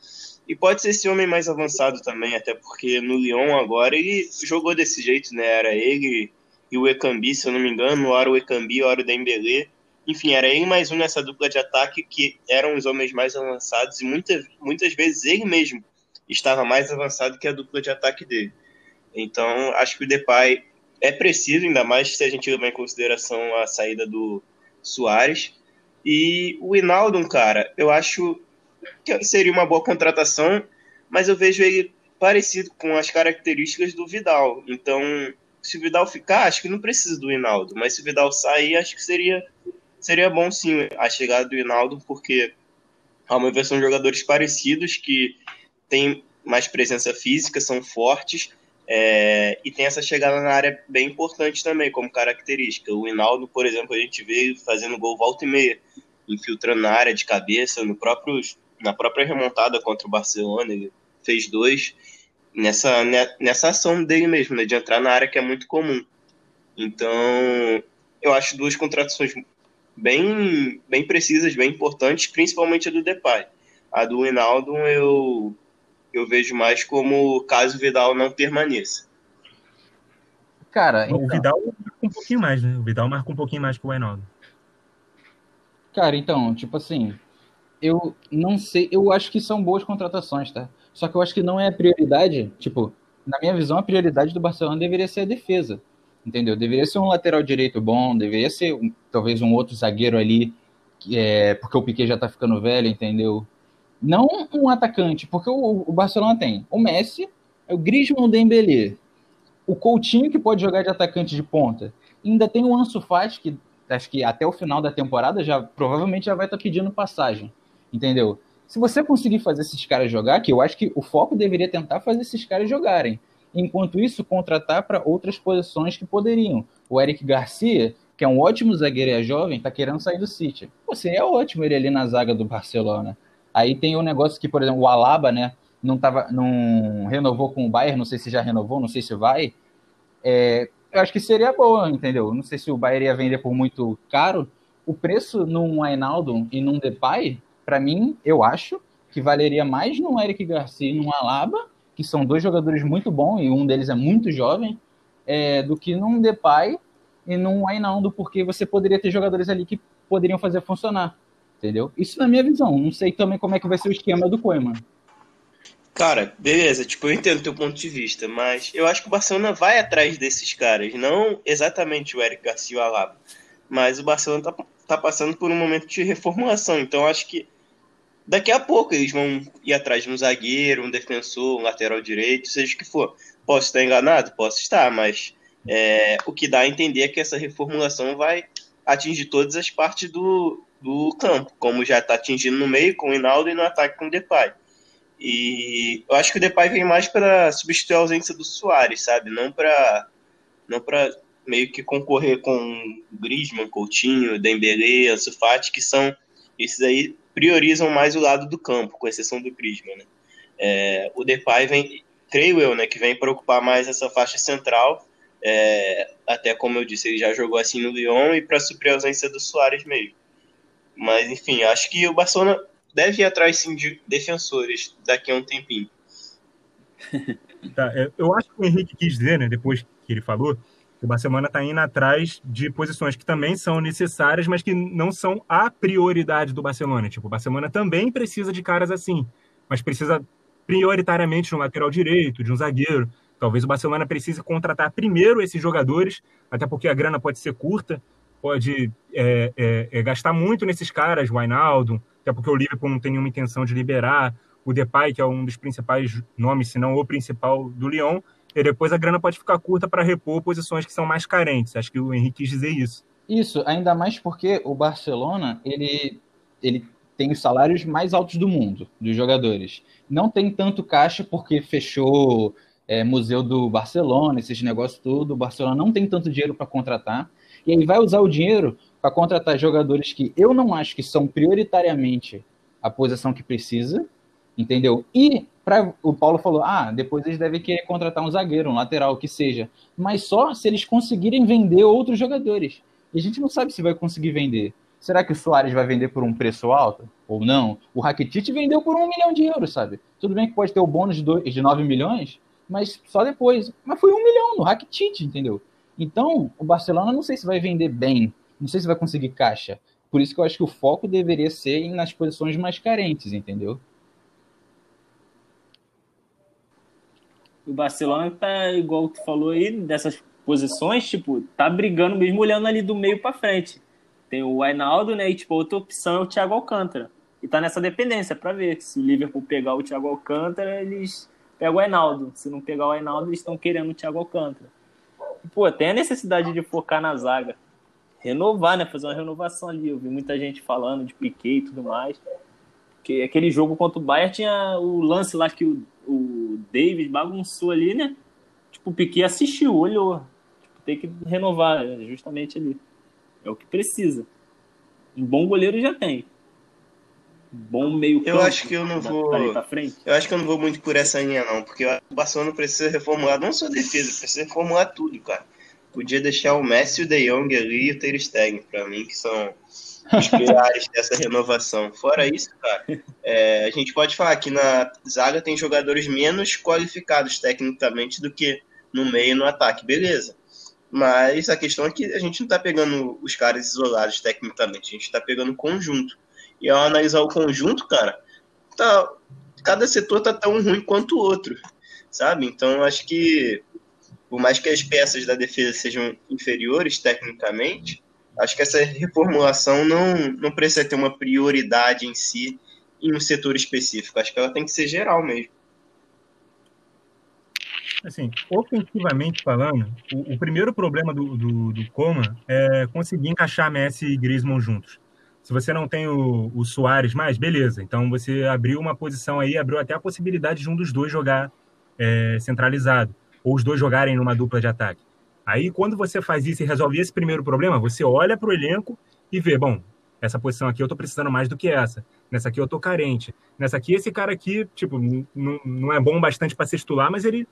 e pode ser esse homem mais avançado também, até porque no Lyon agora ele jogou desse jeito, né? Era ele e o Ekambi, se eu não me engano, hora o Ekambi, hora o Dembélé. Enfim, era ele mais um nessa dupla de ataque que eram os homens mais avançados e muitas, muitas vezes ele mesmo estava mais avançado que a dupla de ataque dele. Então, acho que o Depay é preciso, ainda mais se a gente levar em consideração a saída do Soares. E o Hinaldo, cara, eu acho que seria uma boa contratação, mas eu vejo ele parecido com as características do Vidal. Então, se o Vidal ficar, acho que não precisa do Hinaldo, mas se o Vidal sair, acho que seria, seria bom sim a chegada do Hinaldo, porque há uma versão de jogadores parecidos que têm mais presença física, são fortes é, e tem essa chegada na área bem importante também, como característica. O Hinaldo, por exemplo, a gente vê fazendo gol volta e meia, infiltrando na área de cabeça, no próprio, na própria remontada contra o Barcelona, ele fez dois, nessa, nessa ação dele mesmo, né, de entrar na área que é muito comum. Então, eu acho duas contratações bem, bem precisas, bem importantes, principalmente a do Depay. A do Hinaldo eu eu vejo mais como caso o Vidal não permaneça. Cara, então... o Vidal marca um pouquinho mais, né? O Vidal marca um pouquinho mais que o Wijnaldum. Cara, então, tipo assim, eu não sei, eu acho que são boas contratações, tá? Só que eu acho que não é a prioridade, tipo, na minha visão, a prioridade do Barcelona deveria ser a defesa, entendeu? Deveria ser um lateral direito bom, deveria ser um, talvez um outro zagueiro ali, é, porque o Piquet já tá ficando velho, entendeu? Não um atacante, porque o, o Barcelona tem o Messi, o Griezmann, o Dembélé, o Coutinho que pode jogar de atacante de ponta. Ainda tem o Ansu Fati que acho que até o final da temporada já provavelmente já vai estar tá pedindo passagem, entendeu? Se você conseguir fazer esses caras jogar, que eu acho que o foco deveria tentar fazer esses caras jogarem. Enquanto isso, contratar para outras posições que poderiam. O Eric Garcia, que é um ótimo zagueiro e é jovem, tá querendo sair do City. Você é ótimo ele ali na zaga do Barcelona. Aí tem o um negócio que, por exemplo, o Alaba, né, não, tava, não renovou com o Bayern, não sei se já renovou, não sei se vai. É, eu acho que seria boa, entendeu? Não sei se o Bayern ia vender por muito caro. O preço num Ainaldo e num Depay, para mim, eu acho que valeria mais num Eric Garcia e num Alaba, que são dois jogadores muito bons e um deles é muito jovem, é, do que num Depay e num Ainaldo, porque você poderia ter jogadores ali que poderiam fazer funcionar entendeu? Isso na minha visão. Não sei também como é que vai ser o esquema do Koeman. Cara, beleza, tipo, eu entendo teu ponto de vista, mas eu acho que o Barcelona vai atrás desses caras, não exatamente o Eric Garcia e o Alaba, mas o Barcelona tá, tá passando por um momento de reformulação, então acho que daqui a pouco eles vão ir atrás de um zagueiro, um defensor, um lateral direito, seja o que for. Posso estar enganado? Posso estar, mas é, o que dá a entender é que essa reformulação vai atingir todas as partes do, do campo, como já está atingindo no meio com o Hinaldo e no ataque com o Depay. E eu acho que o Depay vem mais para substituir a ausência do Soares, sabe? Não para não para meio que concorrer com Griezmann, Coutinho, Dembélé, Ansu Fati, que são Esses aí priorizam mais o lado do campo, com exceção do Griezmann, né? É, o Depay vem, creio eu, né, que vem preocupar mais essa faixa central, é, até como eu disse, ele já jogou assim no Lyon e para suprir a ausência do Soares mesmo. Mas enfim, acho que o Barcelona deve ir atrás sim de defensores daqui a um tempinho. *laughs* Tá, é, eu acho que o Henrique quis dizer, né, depois que ele falou, o Barcelona está indo atrás de posições que também são necessárias, mas que não são a prioridade do Barcelona. Tipo, o Barcelona também precisa de caras assim, mas precisa prioritariamente de um lateral direito, de um zagueiro. Talvez o Barcelona precise contratar primeiro esses jogadores, até porque a grana pode ser curta, pode é, é, é gastar muito nesses caras, o Ainaldo, até porque o Liverpool não tem nenhuma intenção de liberar, o Depay, que é um dos principais nomes, se não o principal do Lyon, e depois a grana pode ficar curta para repor posições que são mais carentes. Acho que o Henrique quis dizer isso. Isso, ainda mais porque o Barcelona, ele, ele tem os salários mais altos do mundo, dos jogadores. Não tem tanto caixa porque fechou é, Museu do Barcelona, esses negócios tudo. O Barcelona não tem tanto dinheiro para contratar. E aí vai usar o dinheiro para contratar jogadores que eu não acho que são prioritariamente a posição que precisa, entendeu? E pra, o Paulo falou: ah, depois eles devem querer contratar um zagueiro, um lateral, o que seja. Mas só se eles conseguirem vender outros jogadores. E a gente não sabe se vai conseguir vender. Será que o Soares vai vender por um preço alto? Ou não? O Rakitic vendeu por um milhão de euros, sabe? Tudo bem que pode ter o bônus de, dois, de 9 milhões, mas só depois. Mas foi um milhão no Rakitic, entendeu? Então, o Barcelona não sei se vai vender bem, não sei se vai conseguir caixa. Por isso que eu acho que o foco deveria ser nas posições mais carentes, entendeu? O Barcelona tá, igual tu falou aí, dessas posições, tipo, tá brigando mesmo olhando ali do meio para frente. Tem o Ainaldo, né? E, tipo, outra opção é o Thiago Alcântara. E tá nessa dependência para ver. Se o Liverpool pegar o Thiago Alcântara, eles pegam o Ainaldo. Se não pegar o Ainaldo, eles estão querendo o Thiago Alcântara. E, pô, tem a necessidade de focar na zaga. Renovar, né? Fazer uma renovação ali. Eu vi muita gente falando de Piquet e tudo mais. Porque aquele jogo contra o Bayern tinha o lance lá que o, o David bagunçou ali, né? Tipo, o Piquet assistiu, olhou. Tipo, tem que renovar é justamente ali. É o que precisa. Um bom goleiro já tem. Um bom meio Eu acho que eu não vou. Eu acho que eu não vou muito por essa linha, não. Porque o Barcelona precisa reformular não só a defesa, precisa reformular tudo, cara. Podia deixar o Messi, o De Jong ali e o Ter Stegen, pra mim, que são os pilares *laughs* dessa renovação. Fora isso, cara, é, a gente pode falar que na zaga tem jogadores menos qualificados tecnicamente do que no meio e no ataque, beleza. Mas a questão é que a gente não está pegando os caras isolados tecnicamente, a gente está pegando o conjunto. E ao analisar o conjunto, cara, tá, cada setor tá tão ruim quanto o outro, sabe? Então acho que por mais que as peças da defesa sejam inferiores tecnicamente, acho que essa reformulação não, não precisa ter uma prioridade em si em um setor específico. Acho que ela tem que ser geral mesmo. Assim, ofensivamente falando, o, o primeiro problema do, do, do, Coma é conseguir encaixar Messi e Griezmann juntos. Se você não tem o, o Soares mais, beleza. Então você abriu uma posição aí, abriu até a possibilidade de um dos dois jogar é, centralizado, ou os dois jogarem numa dupla de ataque. Aí, quando você faz isso e resolve esse primeiro problema, você olha para o elenco e vê, bom, essa posição aqui eu estou precisando mais do que essa. Nessa aqui eu estou carente. Nessa aqui, esse cara aqui, tipo, não, não é bom bastante para ser titular, mas ele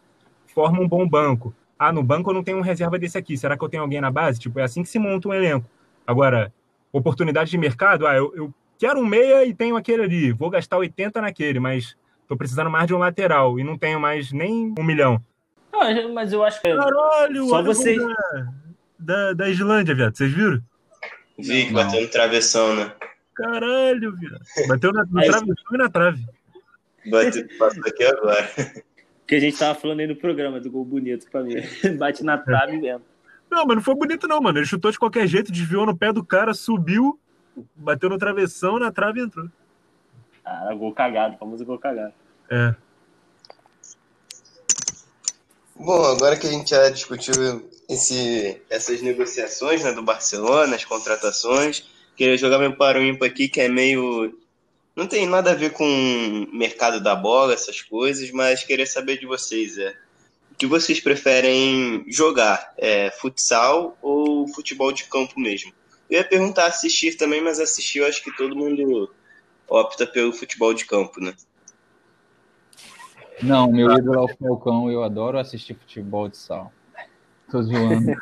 forma um bom banco. Ah, no banco eu não tenho um reserva desse aqui. Será que eu tenho alguém na base? Tipo, é assim que se monta um elenco. Agora, oportunidade de mercado, ah, eu, eu quero um meia e tenho aquele ali. Vou gastar 80 naquele, mas estou precisando mais de um lateral e não tenho mais nem um milhão. Não, mas eu acho que. Caralho, só vocês. Da, da, Islândia, viado. Vocês viram? Vi que bateu no travessão, né? Caralho, viado. Bateu na, no travessão e na trave. Bateu, passou aqui agora. Que a gente tava falando aí no programa do gol bonito pra mim. *laughs* Bate na trave mesmo. Não, mas não foi bonito, não, mano. Ele chutou de qualquer jeito, desviou no pé do cara, subiu, bateu no travessão, na trave e entrou. Ah, gol cagado, famoso gol cagado. É. Bom, agora que a gente já discutiu esse, essas negociações né, do Barcelona, as contratações, queria jogar meu paro ímpar aqui, que é meio. Não tem nada a ver com mercado da bola, essas coisas, mas queria saber de vocês. É, o que vocês preferem jogar? É, futsal ou futebol de campo mesmo? Eu ia perguntar assistir também, mas assistir eu acho que todo mundo opta pelo futebol de campo, né? Não, meu ídolo é o Falcão, eu adoro assistir futebol de sal. Tô zoando.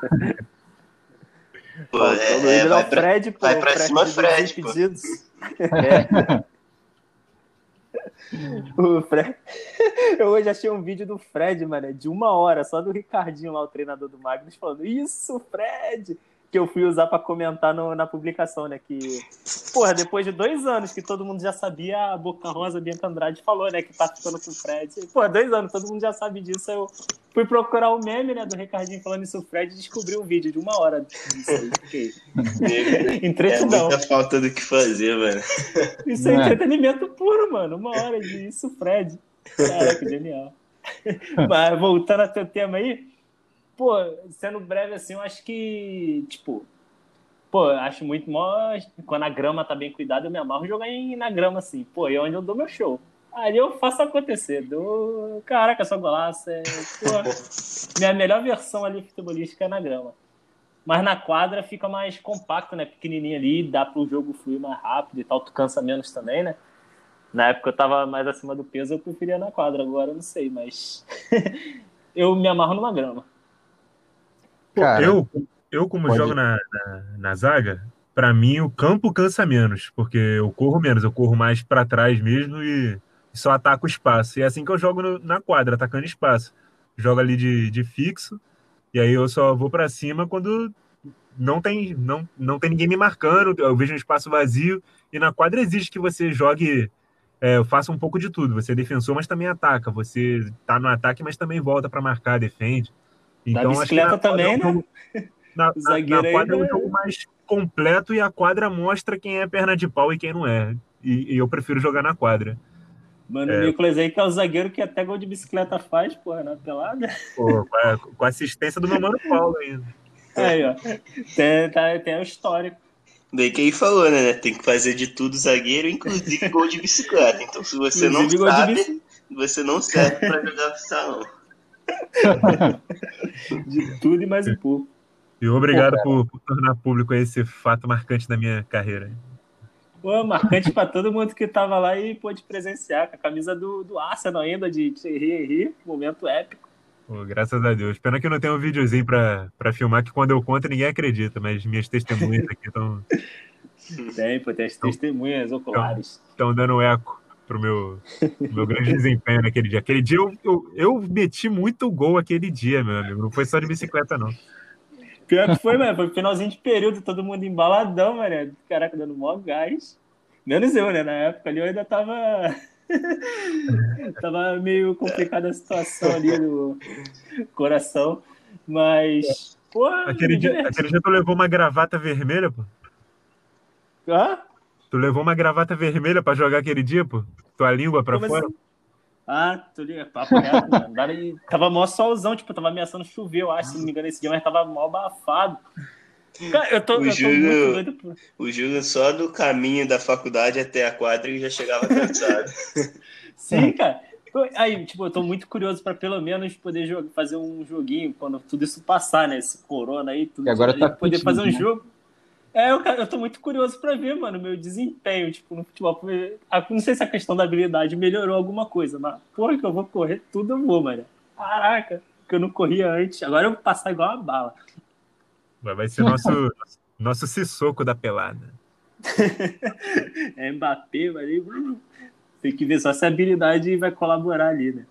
Pô, é, todo é, ídolo é vai o pra, Fred, pô. vai pra Fred cima, Fred, pô. *laughs* É. O Fred... Eu hoje achei um vídeo do Fred, mano, de uma hora, só do Ricardinho lá, o treinador do Magnus, falando Isso, Fred! Que eu fui usar pra comentar no- na publicação, né? Que, porra, depois de dois anos que todo mundo já sabia, a Boca Rosa, a Bianca Andrade falou, né? Que tá ficando com o Fred. Porra, dois anos, todo mundo já sabe disso. Eu fui procurar o meme, né, do Ricardinho falando isso, o Fred, e descobri um vídeo de uma hora disso aí. *laughs* É muita falta do que fazer, mano. Isso é Não é? entretenimento puro, mano. Uma hora disso, Fred. Caraca, genial. *laughs* Mas voltando ao teu tema aí, pô, sendo breve assim, eu acho que, tipo, pô, acho muito mó. Quando a grama tá bem cuidada, eu me amarro jogar em, na grama, assim. Pô, é onde eu dou meu show. Ali eu faço acontecer. Dou... Caraca, só golaço. É... Pô, *laughs* minha melhor versão ali futebolística é na grama. Mas na quadra fica mais compacto, né? Pequenininho ali, dá pro jogo fluir mais rápido e tal. Tu cansa menos também, né? Na época eu tava mais acima do peso, eu preferia na quadra. Agora eu não sei, mas *laughs* eu me amarro numa grama. Cara, eu, eu, como pode- jogo na, na, na zaga, pra mim o campo cansa menos, porque eu corro menos, eu corro mais pra trás mesmo e só ataco o espaço. E é assim que eu jogo no- na quadra, atacando espaço. Jogo ali de, de fixo, e aí eu só vou pra cima quando não tem, não, não tem ninguém me marcando, eu vejo um espaço vazio, e na quadra exige que você jogue. É, faça um pouco de tudo. Você é defensor, mas também ataca. Você tá no ataque, mas também volta pra marcar, defende. Da Então, na bicicleta quadra é também, um né? jogo- na, O na- zagueiro na aí quadra é um vai- jogo mais completo e a quadra mostra quem é perna de pau e quem não é. E, e eu prefiro jogar na quadra. Mano, É. o Nicolas aí, que é o zagueiro que até gol de bicicleta faz, porra, na pelada. Pô, com, a, assistência do meu mano Paulo ainda. Aí, ó. Tem, tá, tem o histórico. Daí que ele falou, né? Tem que fazer de tudo zagueiro, inclusive gol de bicicleta. Então, se você não Inclusive, de sabe, bici- você não serve pra jogar salão. *laughs* De tudo e mais um pouco. E obrigado Pô, por, por tornar público esse fato marcante da minha carreira. Pô, marcante pra todo mundo que tava lá e pôde presenciar, com a camisa do, do Arsenal ainda, de Thierry Henry, momento épico. Pô, graças a Deus. Pena que não tem um videozinho pra filmar, que quando eu conto ninguém acredita, mas minhas testemunhas aqui estão *laughs* Tem, pô, tem as testemunhas oculares. dando eco pro meu, pro meu grande desempenho naquele dia. Aquele dia eu, eu, eu meti muito gol aquele dia, meu amigo. Não foi só de bicicleta, não. Pior que foi, mano, foi finalzinho de período, todo mundo embaladão, mano. Caraca, dando mó gás. Menos eu, né? Na época ali eu ainda tava. *laughs* tava meio complicada a situação ali no coração. Mas. Porra, Aquele dia, aquele dia tu levou uma gravata vermelha, pô. Hã? Tu levou uma gravata vermelha pra jogar aquele dia, pô? Tua língua pra Como fora? assim? Ah, tô ligado. Papo reto, mano. Tava mó solzão, tipo, tava ameaçando chover, eu acho, se não me engano, esse dia, mas tava mó abafado. Cara, eu tô, O eu tô Júlio- muito doido por. O Júlio, só do caminho da faculdade até a quadra, ele já chegava cansado. *laughs* Sim, cara. Aí, tipo, eu tô muito curioso pra pelo menos poder jogar, fazer um joguinho quando tudo isso passar, né? Esse corona aí, tudo. E agora tá Poder fazer um né? jogo. É, eu, eu tô muito curioso pra ver, mano, meu desempenho, tipo, no futebol. Porque, Não sei se a questão da habilidade melhorou alguma coisa, mas, porra, que eu vou correr tudo, eu vou, mano. Caraca, que eu não corria antes. Agora eu vou passar igual uma bala. Vai vai ser nosso, *laughs* nosso Sissoko da pelada. *laughs* É Mbappé, ali. Tem que ver só se a habilidade vai colaborar ali, né?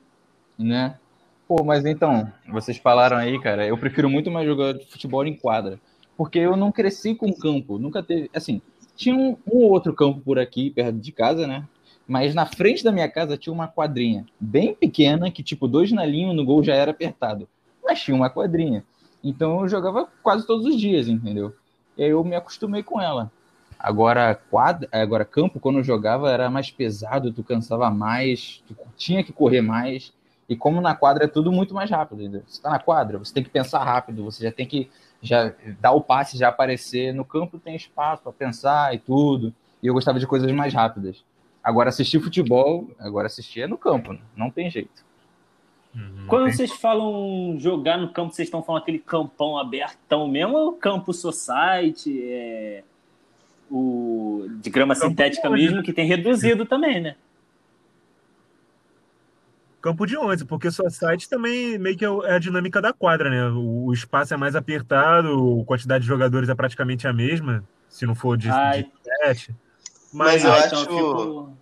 né? Pô, mas então, vocês falaram aí, cara, eu prefiro muito mais jogar futebol em quadra, porque eu não cresci com campo, nunca teve, assim, tinha um, um outro campo por aqui, perto de casa, né? Mas na frente da minha casa tinha uma quadrinha bem pequena, que tipo, dois nalinhos no gol já era apertado, mas tinha uma quadrinha. Então eu jogava quase todos os dias, entendeu? E aí eu me acostumei com ela. Agora, quadra, agora campo, quando eu jogava, era mais pesado, tu cansava mais, tu tinha que correr mais. E como na quadra é tudo muito mais rápido, entendeu? Você tá na quadra, você tem que pensar rápido, você já tem que já dar o passe, já aparecer. No campo tem espaço para pensar e tudo. E eu gostava de coisas mais rápidas. Agora assistir futebol, agora assistir é no campo, né? não tem jeito. Uhum, Quando vocês falam jogar no campo, vocês estão falando aquele campão abertão mesmo ou campo society, é... o de grama sintética mesmo, que tem reduzido também, né? Campo de 11, porque society também meio que é, é a dinâmica da quadra, né? O espaço é mais apertado, a quantidade de jogadores é praticamente a mesma, se não for de, Ai. de 7. Mas, Mas eu acho. Então,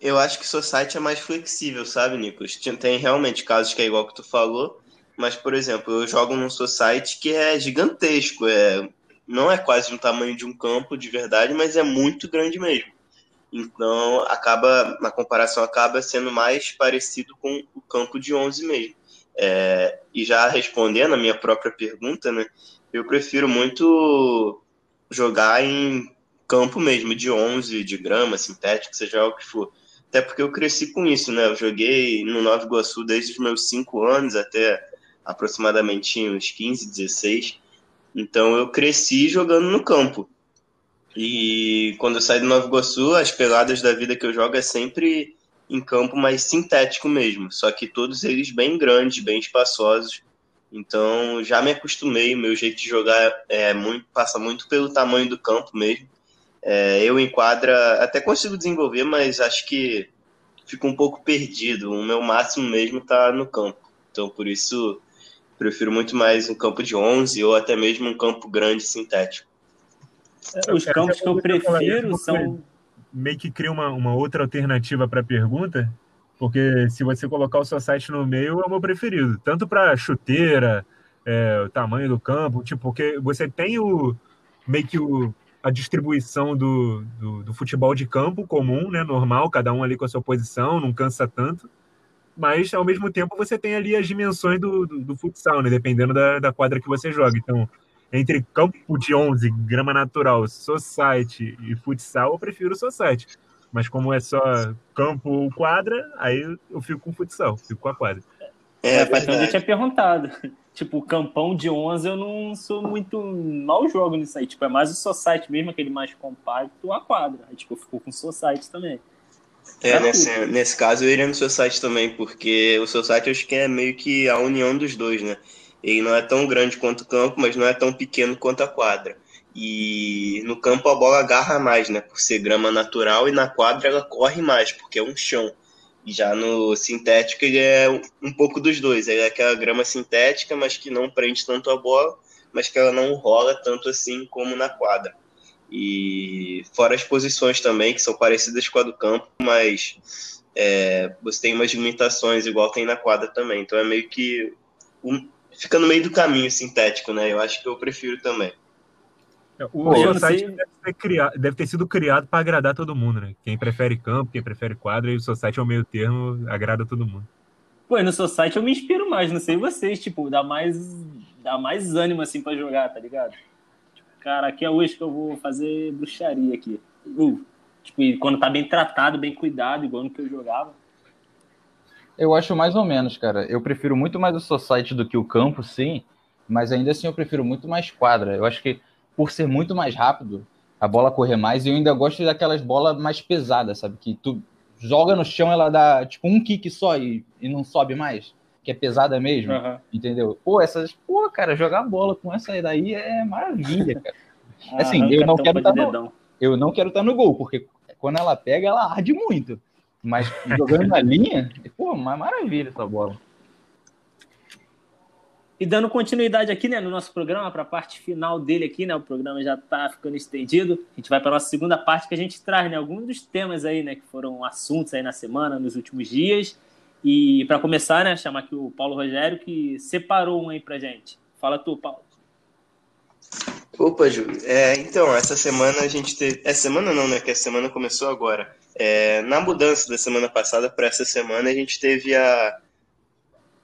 eu acho que Society é mais flexível, sabe, Nicolas? Tem realmente casos que é igual que tu falou, mas, por exemplo, eu jogo num Society que é gigantesco, é, não é quase do tamanho de um campo de verdade, mas é muito grande mesmo. Então, acaba, na comparação, acaba sendo mais parecido com o campo de 11 mesmo. É, e já respondendo a minha própria pergunta, né, eu prefiro muito jogar em campo mesmo, de 11, de grama, sintético, seja o que for até porque eu cresci com isso, né? Eu joguei no Nova Iguaçu desde os meus 5 anos até aproximadamente uns 15, 16. Então eu cresci jogando no campo. E quando eu saí do Nova Iguaçu, as peladas da vida que eu jogo é sempre em campo mais sintético mesmo. Só que todos eles bem grandes, bem espaçosos. Então já me acostumei, meu jeito de jogar é muito, passa muito pelo tamanho do campo mesmo. É, eu em quadra até consigo desenvolver, mas acho que fico um pouco perdido. O meu máximo mesmo está no campo. Então, por isso, prefiro muito mais um campo de 11 ou até mesmo um campo grande sintético. É, os campos que eu prefiro são. Meio que cria uma, uma outra alternativa para a pergunta, porque se você colocar o seu site no meio, é o meu preferido. Tanto para chuteira, é, o tamanho do campo, tipo, porque você tem o meio que o, a distribuição do, do, do, futebol de campo comum, né, normal, cada um ali com a sua posição, não cansa tanto. Mas, ao mesmo tempo, você tem ali as dimensões do, do, do futsal, né, dependendo da, da quadra que você joga. Então, entre campo de 11, grama natural, society e futsal, eu prefiro o society. Mas como é só campo ou quadra, aí eu fico com futsal, fico com a quadra. É, é então eu tinha perguntado. *laughs* Tipo, campão de 11 eu não sou muito. Mal jogo nisso aí. Tipo, é mais o Society mesmo, aquele mais compacto, a quadra. Aí, tipo, ficou com o Society também. É, nesse, nesse caso eu iria no Society também, porque o Society eu acho que é meio que a união dos dois, né? Ele não é tão grande quanto o campo, mas não é tão pequeno quanto a quadra. E no campo a bola agarra mais, né? Por ser grama natural, e na quadra ela corre mais, porque é um chão. Já no sintético ele é um pouco dos dois. Ele é aquela grama sintética, mas que não prende tanto a bola, mas que ela não rola tanto assim como na quadra. E fora as posições também, que são parecidas com a do campo, mas é, você tem umas limitações igual tem na quadra também. Então é meio que um, fica no meio do caminho sintético, né? Eu acho que eu prefiro também. O Pô, site deve, criado, deve, ter sido criado para agradar todo mundo, né? Quem prefere campo, quem prefere quadra, e o Society é o meio termo, agrada todo mundo. Pô, no Society eu me inspiro mais, não sei vocês, tipo, dá mais, dá mais ânimo assim para jogar, tá ligado? Tipo, cara, aqui é hoje que eu vou fazer bruxaria aqui. Uh, tipo, quando tá bem tratado, bem cuidado, igual no que eu jogava. Eu acho mais ou menos, cara. Eu prefiro muito mais o Society do que o campo, sim, mas ainda assim eu prefiro muito mais quadra. Eu acho que por ser muito mais rápido, a bola correr mais, e eu ainda gosto daquelas bolas mais pesadas, sabe? Que tu joga no chão, ela dá tipo um kick só e, e não sobe mais, que é pesada mesmo, uhum. entendeu? Pô, essas, pô, cara, jogar bola com essa daí é maravilha, cara. *laughs* assim, eu não quero estar tá no, eu não quero estar tá no gol, porque quando ela pega, ela arde muito. Mas jogando na linha, pô, uma maravilha essa bola. E dando continuidade aqui, né, no nosso programa, para a parte final dele aqui, né, o programa já está ficando estendido. A gente vai para a nossa segunda parte que a gente traz, né, alguns dos temas aí, né, que foram assuntos aí na semana, nos últimos dias. E para começar, né, chamar aqui o Paulo Rogério que separou um aí para gente. Fala tu, Paulo. Opa, Júlio. É, então, essa semana a gente teve. Essa semana não, né? Que a semana começou agora. É, na mudança da semana passada para essa semana, a gente teve a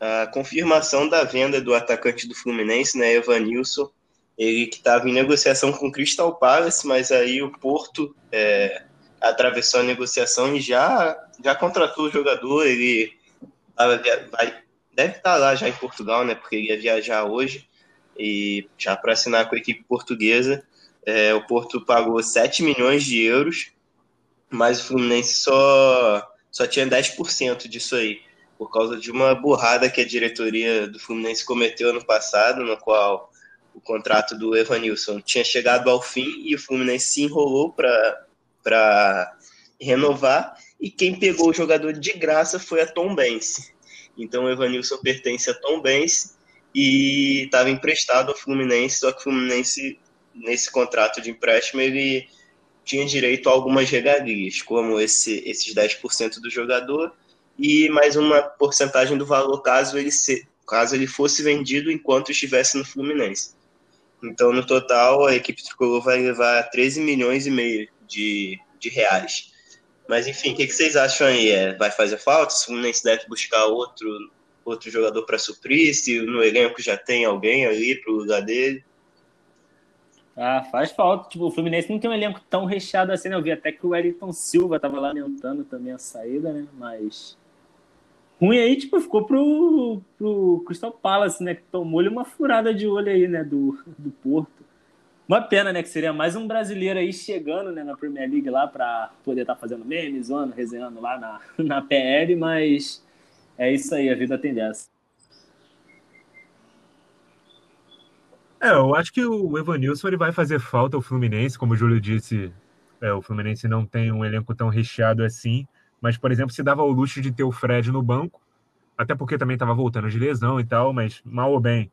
a confirmação da venda do atacante do Fluminense, né, Evanilson, ele que estava em negociação com o Crystal Palace, mas aí o Porto é, atravessou a negociação e já, já contratou o jogador, ele vai, deve estar lá já em Portugal, né, porque ele ia viajar hoje, e já para assinar com a equipe portuguesa, é, o Porto pagou 7 milhões de euros, mas o Fluminense só, só tinha 10% disso aí. por causa de uma burrada que a diretoria do Fluminense cometeu ano passado, no qual o contrato do Evanilson tinha chegado ao fim e o Fluminense se enrolou para renovar e quem pegou o jogador de graça foi a Tom Bense. Então o Evanilson pertence a Tom Bense e estava emprestado ao Fluminense, só que o Fluminense, nesse contrato de empréstimo, ele tinha direito a algumas regalias, como esse, esses 10% do jogador e mais uma porcentagem do valor caso ele, se, caso ele fosse vendido enquanto estivesse no Fluminense. Então, no total, a equipe tricolor vai levar 13 milhões e meio de, de reais. Mas, enfim, o que, que, vocês acham aí? É, vai fazer falta? Se o Fluminense deve buscar outro, outro jogador para suprir? Se no elenco já tem alguém ali para o lugar dele? Ah, faz falta. Tipo, o Fluminense não tem um elenco tão recheado assim, né? Eu vi até que o Wellington Silva estava lamentando também a saída, né? Mas ruim aí, tipo, ficou pro, pro Crystal Palace, né? Que tomou-lhe uma furada de olho aí, né? Do, do Porto. Uma pena, né? Que seria mais um brasileiro aí chegando né, na Premier League lá para poder estar tá fazendo memes, zoando, resenhando lá na, *laughs* na PL, mas é isso aí, a vida tem dessa. É, eu acho que o Evanilson ele vai fazer falta ao Fluminense, como o Júlio disse, é, o Fluminense não tem um elenco tão recheado assim. Mas, por exemplo, se dava o luxo de ter o Fred no banco, até porque também estava voltando de lesão e tal, mas mal ou bem,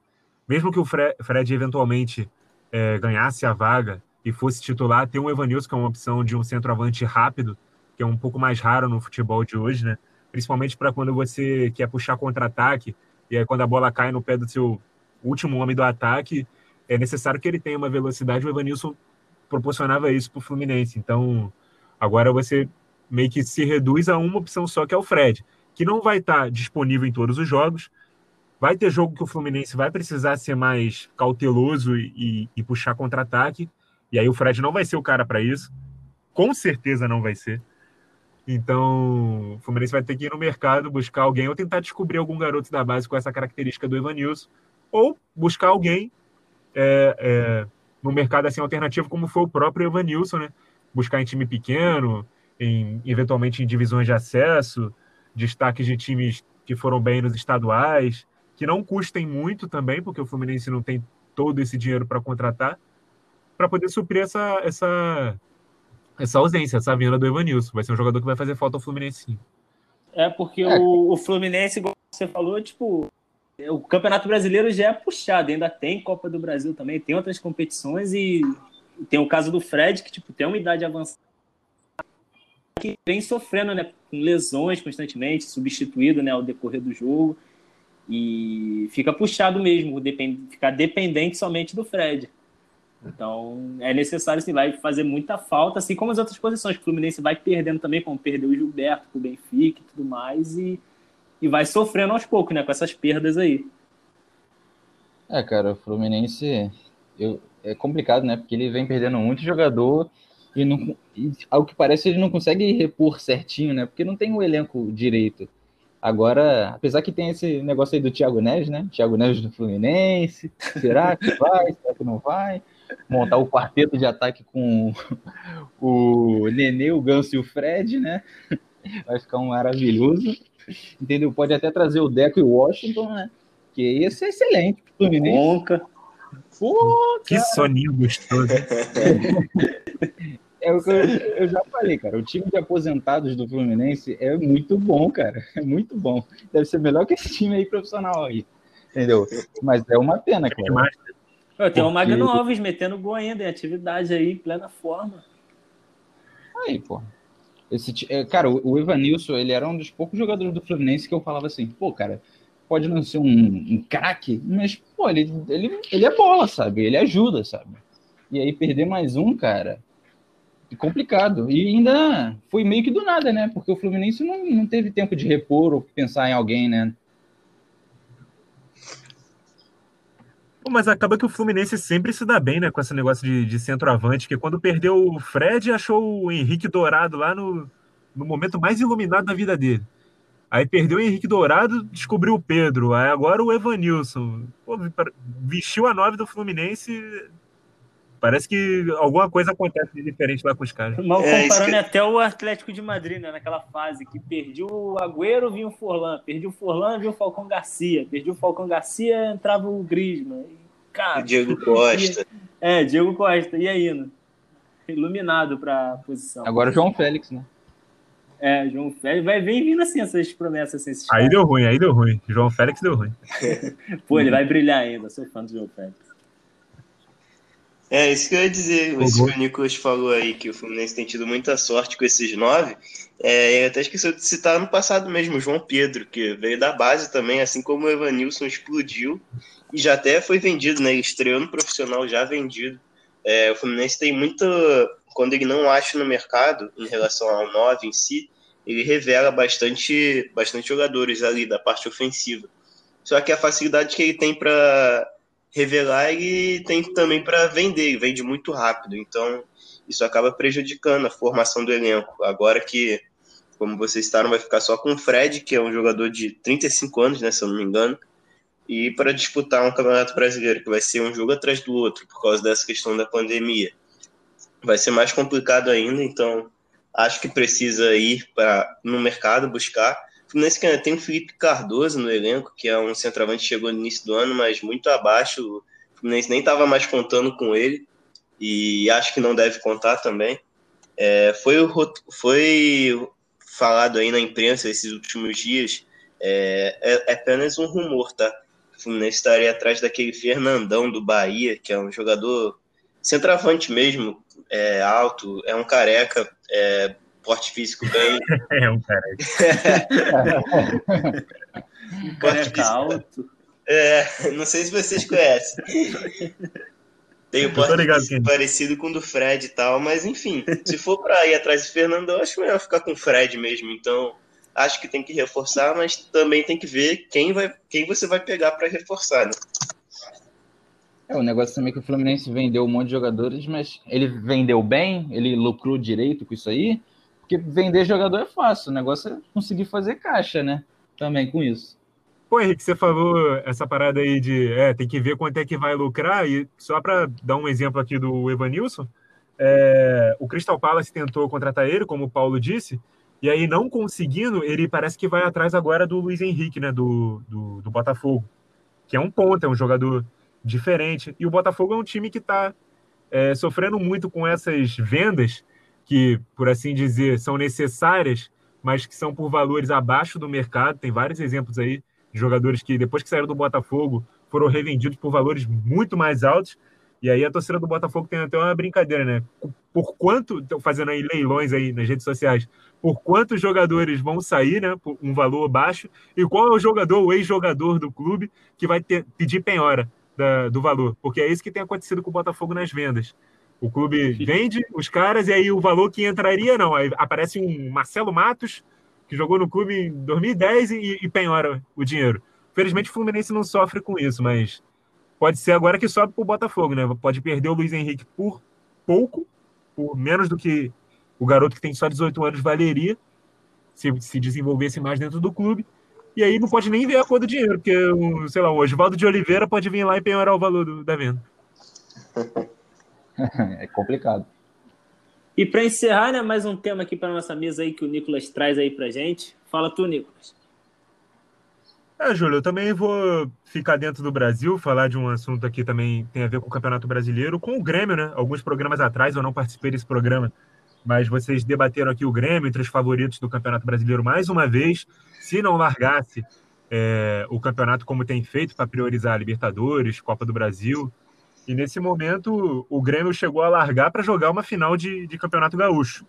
mesmo que o Fred eventualmente é, ganhasse a vaga e fosse titular, ter um Evanilson, que é uma opção de um centroavante rápido, que é um pouco mais raro no futebol de hoje, né? Principalmente para quando você quer puxar contra-ataque, e aí quando a bola cai no pé do seu último homem do ataque, é necessário que ele tenha uma velocidade. O Evanilson proporcionava isso para o Fluminense. Então, agora você meio que se reduz a uma opção só, que é o Fred, que não vai estar tá disponível em todos os jogos. Vai ter jogo que o Fluminense vai precisar ser mais cauteloso e, e puxar contra-ataque. E aí o Fred não vai ser o cara para isso. Com certeza não vai ser. Então, o Fluminense vai ter que ir no mercado buscar alguém ou tentar descobrir algum garoto da base com essa característica do Evanilson, ou buscar alguém é, é, no mercado assim alternativo, como foi o próprio Evanilson, né? Buscar em time pequeno, em, eventualmente em divisões de acesso, destaques de times que foram bem nos estaduais, que não custem muito também, porque o Fluminense não tem todo esse dinheiro para contratar, para poder suprir essa, essa, essa ausência, essa vinda do Evanilson. Vai ser um jogador que vai fazer falta ao Fluminense sim. É, porque é. O, o Fluminense, igual você falou, tipo, o Campeonato Brasileiro já é puxado, ainda tem Copa do Brasil também, tem outras competições e tem o caso do Fred, que tipo, tem uma idade avançada que vem sofrendo né, com lesões constantemente, substituído né, ao decorrer do jogo. E fica puxado mesmo, depend, ficar dependente somente do Fred. Então é necessário, assim, vai fazer muita falta, assim como as outras posições. O Fluminense vai perdendo também, como perdeu o Gilberto, o Benfica e tudo mais, e, e vai sofrendo aos poucos, né, com essas perdas aí. É, cara, o Fluminense eu, é complicado, né? Porque ele vem perdendo muito jogador e, não, e ao que parece ele não consegue repor certinho, né? Porque não tem o um elenco direito. Agora, apesar que tem esse negócio aí do Thiago Neves, né? Thiago Neves do Fluminense. Será que vai? *laughs* Será que não vai? Montar o quarteto de ataque com *laughs* o Nenê, o Ganso e o Fred, né? *laughs* Vai ficar um maravilhoso. Entendeu? Pode até trazer o Deco e o Washington, né? Que ia ser excelente pro Fluminense. Conca. Pô, que soninho gostoso. *laughs* É o que eu, eu, já falei, cara. O time de aposentados do Fluminense é muito bom, cara. É muito bom. Deve ser melhor que esse time aí profissional aí. Entendeu? Mas é uma pena, cara. Eu tenho o Magno Alves metendo gol ainda em atividade aí, em plena forma. Aí, pô. Esse, é, cara, o Evanilson, ele era um dos poucos jogadores do Fluminense que eu falava assim, pô, cara, pode não ser um, um craque, mas, pô, ele, ele, ele é bola, sabe? Ele ajuda, sabe? E aí perder mais um, cara, complicado. E ainda foi meio que do nada, né? Porque o Fluminense não, não teve tempo de repor ou pensar em alguém, né? Mas acaba que o Fluminense sempre se dá bem, né? Com esse negócio de, de centroavante, que quando perdeu o Fred, achou o Henrique Dourado lá no, no momento mais iluminado da vida dele. Aí perdeu o Henrique Dourado, descobriu o Pedro. Aí agora o Evanilson. Pô, vestiu a nove do Fluminense Parece que alguma coisa acontece de diferente lá com os caras. Mal É, comparando isso até o Atlético de Madrid, né? Naquela fase que perdi o Agüero, vinha o Forlan. Perdi o Forlan, vinha o Falcão Garcia. Perdi o Falcão Garcia, entrava o Griezmann. E, Cara, O Diego Costa. é, Diego Costa. E aí, né? Iluminado pra posição. Agora o João Félix, né? É, João Félix. Vai vir vindo assim essas promessas. Assim, esses Aí caras. deu ruim, aí deu ruim. João Félix deu ruim. *laughs* Pô, ele vai brilhar ainda. Sou fã do João Félix. É, isso que eu ia dizer. Isso que o Nicolas falou aí, que o Fluminense tem tido muita sorte com esses nove. É, eu até esqueci de citar no passado mesmo, o João Pedro, que veio da base também, assim como o Evanilson explodiu e já até foi vendido, né? Estreou no profissional já vendido. É, o Fluminense tem muita. Quando ele não acha no mercado, em relação ao 9 em si, ele revela bastante, bastante jogadores ali da parte ofensiva. Só que a facilidade que ele tem para revelar, ele tem também para vender, ele vende muito rápido. Então, isso acaba prejudicando a formação do elenco. Agora que, como vocês estavam, vai ficar só com o Fred, que é um jogador de 35 anos, né, se eu não me engano, e para disputar um campeonato brasileiro, que vai ser um jogo atrás do outro, por causa dessa questão da pandemia. Vai ser mais complicado ainda, então acho que precisa ir para no mercado buscar. Fluminense que tem o Felipe Cardoso no elenco, que é um centroavante que chegou no início do ano, mas muito abaixo. O Fluminense nem estava mais contando com ele e acho que não deve contar também. É, foi, o foi falado aí na imprensa esses últimos dias, é, é- é apenas um rumor, tá? O Fluminense estaria atrás daquele Fernandão do Bahia, que é um jogador centroavante mesmo, é, alto, é um careca, é, porte físico bem, *laughs* É um cara. *laughs* porte Careca físico alto. É, não sei se vocês conhecem. Tem o porte ligado é. parecido com o do Fred e tal, mas enfim, se for pra ir atrás do Fernando, eu acho melhor ficar com o Fred mesmo. Então, acho que tem que reforçar, mas também tem que ver quem, vai, quem você vai pegar pra reforçar, né? É, o negócio também é que o Fluminense vendeu um monte de jogadores, mas ele vendeu bem, ele lucrou direito com isso aí, porque vender jogador é fácil, o negócio é conseguir fazer caixa, né? Também com isso. Pô, Henrique, você falou essa parada aí de é, tem que ver quanto é que vai lucrar, e só para dar um exemplo aqui do Evanilson, é, o Crystal Palace tentou contratar ele, como o Paulo disse, e aí não conseguindo, ele parece que vai atrás agora do Luiz Henrique, né, do, do, do Botafogo, que é um ponta, é um jogador diferente, e o Botafogo é um time que está sofrendo muito com essas vendas, que, por assim dizer, são necessárias, mas que são por valores abaixo do mercado, tem vários exemplos aí, de jogadores que depois que saíram do Botafogo foram revendidos por valores muito mais altos. E aí a torcida do Botafogo tem até uma brincadeira, né? Por quanto, fazendo aí leilões aí nas redes sociais, por quantos jogadores vão sair, né? Por um valor baixo, e qual é o jogador, o ex-jogador do clube, que vai ter, pedir penhora da, do valor. Porque é isso que tem acontecido com o Botafogo nas vendas. O clube vende os caras e aí o valor que entraria, não. Aí aparece um Marcelo Matos, que jogou no clube em 2010 e, e penhora o dinheiro. Felizmente o Fluminense não sofre com isso, mas pode ser agora que sobe para o Botafogo, né? Pode perder o Luiz Henrique por pouco, por menos do que o garoto que tem só 18 anos valeria, se, se desenvolvesse mais dentro do clube. E aí não pode nem ver a cor do dinheiro, porque, o, sei lá, o Oswaldo de Oliveira pode vir lá e penhorar o valor do, da venda. *laughs* é complicado. E para encerrar, né, mais um tema aqui para nossa mesa aí que o Nicolas traz aí pra gente. Fala tu, Nicolas. É, Júlio, eu também vou ficar dentro do Brasil, falar de um assunto aqui também tem a ver com o Campeonato Brasileiro, com o Grêmio, né? Alguns programas atrás eu não participei desse programa, mas vocês debateram aqui o Grêmio entre os favoritos do Campeonato Brasileiro mais uma vez. Se não largasse é, o campeonato como tem feito para priorizar a Libertadores, Copa do Brasil. E nesse momento o Grêmio chegou a largar para jogar uma final de, de Campeonato Gaúcho.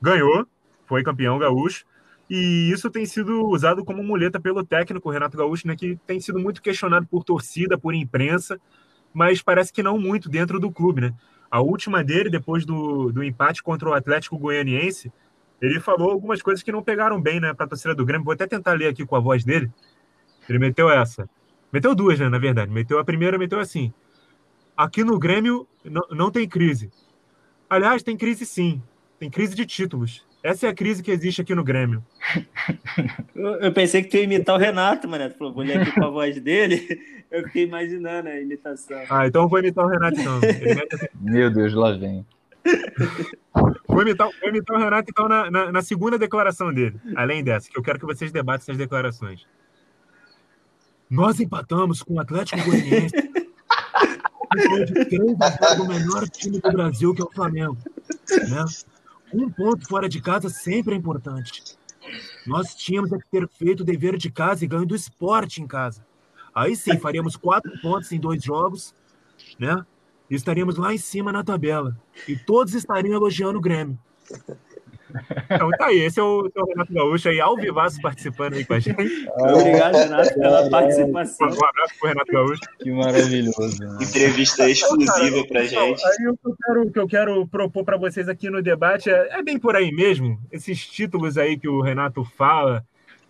Ganhou, foi campeão gaúcho. E isso tem sido usado como muleta pelo técnico Renato Gaúcho, né, que tem sido muito questionado por torcida, por imprensa, mas parece que não muito dentro do clube. Né? A última dele, depois do, do empate contra o Atlético Goianiense, ele falou algumas coisas que não pegaram bem né, para a torcida do Grêmio. Vou até tentar ler aqui com a voz dele. Ele meteu essa. Meteu duas, né, na verdade. Meteu a primeira, meteu assim. Aqui no Grêmio não, não tem crise. Aliás, tem crise sim. Tem crise de títulos. Essa é a crise que existe aqui no Grêmio. *laughs* Eu, eu pensei que tu ia imitar o Renato, mano. Tu falou, vou ler aqui com a voz dele. *laughs* Eu fiquei imaginando a imitação. Ah, então eu vou imitar o Renato, então. *laughs* Assim. Meu Deus, lá vem. Vou imitar, vou imitar o Renato, então, na, na, na, segunda declaração dele. Além dessa, que eu quero que vocês debatam essas declarações. Nós empatamos com o Atlético Goianiense. de três o melhor time do Brasil, que é o Flamengo. Né? Um ponto fora de casa sempre é importante. Nós tínhamos que ter feito o dever de casa e ganho do esporte em casa. Aí sim, faríamos quatro pontos em dois jogos, né? E estaríamos lá em cima na tabela. E todos estariam elogiando o Grêmio. Então tá aí, esse é o, é o Renato Gaúcho aí, ao vivaço participando aí com a gente. Obrigado, Renato, pela participação. Um abraço pro Renato Gaúcho. Que maravilhoso. Né? Entrevista exclusiva pra então, gente. Aí o que eu quero, que eu quero propor para vocês aqui no debate é, é bem por aí mesmo. Esses títulos aí que o Renato fala,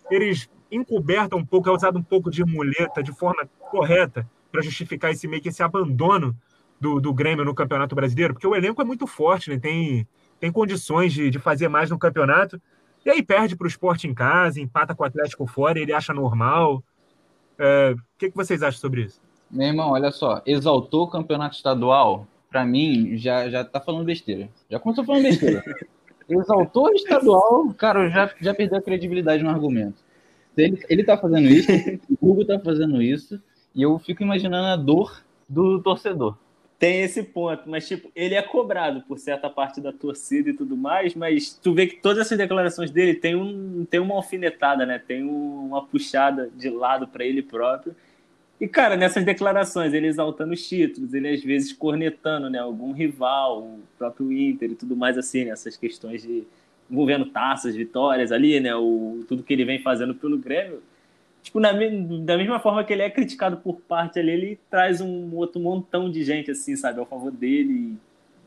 eles encobertam um pouco, é usado um pouco de muleta de forma correta para justificar esse meio que esse abandono do, do Grêmio no Campeonato Brasileiro, porque o elenco é muito forte, né? Tem, tem condições de, de fazer mais no campeonato. E aí perde para o esporte em casa, empata com o Atlético fora, ele acha normal. É, o que, que vocês acham sobre isso? Meu irmão, olha só, exaltou o campeonato estadual, para mim, já, já tá falando besteira. Já começou falando besteira. *laughs* exaltou o estadual, cara, já, já perdeu a credibilidade no argumento. Ele, ele tá fazendo isso, o Hugo tá fazendo isso, e eu fico imaginando a dor do torcedor. Tem esse ponto, mas tipo, ele é cobrado por certa parte da torcida e tudo mais, mas tu vê que todas essas declarações dele tem, um, tem uma alfinetada, né? Tem um, uma puxada de lado para ele próprio. E, cara, nessas declarações, ele exaltando os títulos, ele às vezes cornetando, né? Algum rival, o próprio Inter e tudo mais assim, né? Essas questões de envolvendo taças, vitórias ali, né? O, tudo que ele vem fazendo pelo Grêmio tipo, na, da mesma forma que ele é criticado por parte ali, ele traz um outro montão de gente, assim, sabe, ao favor dele,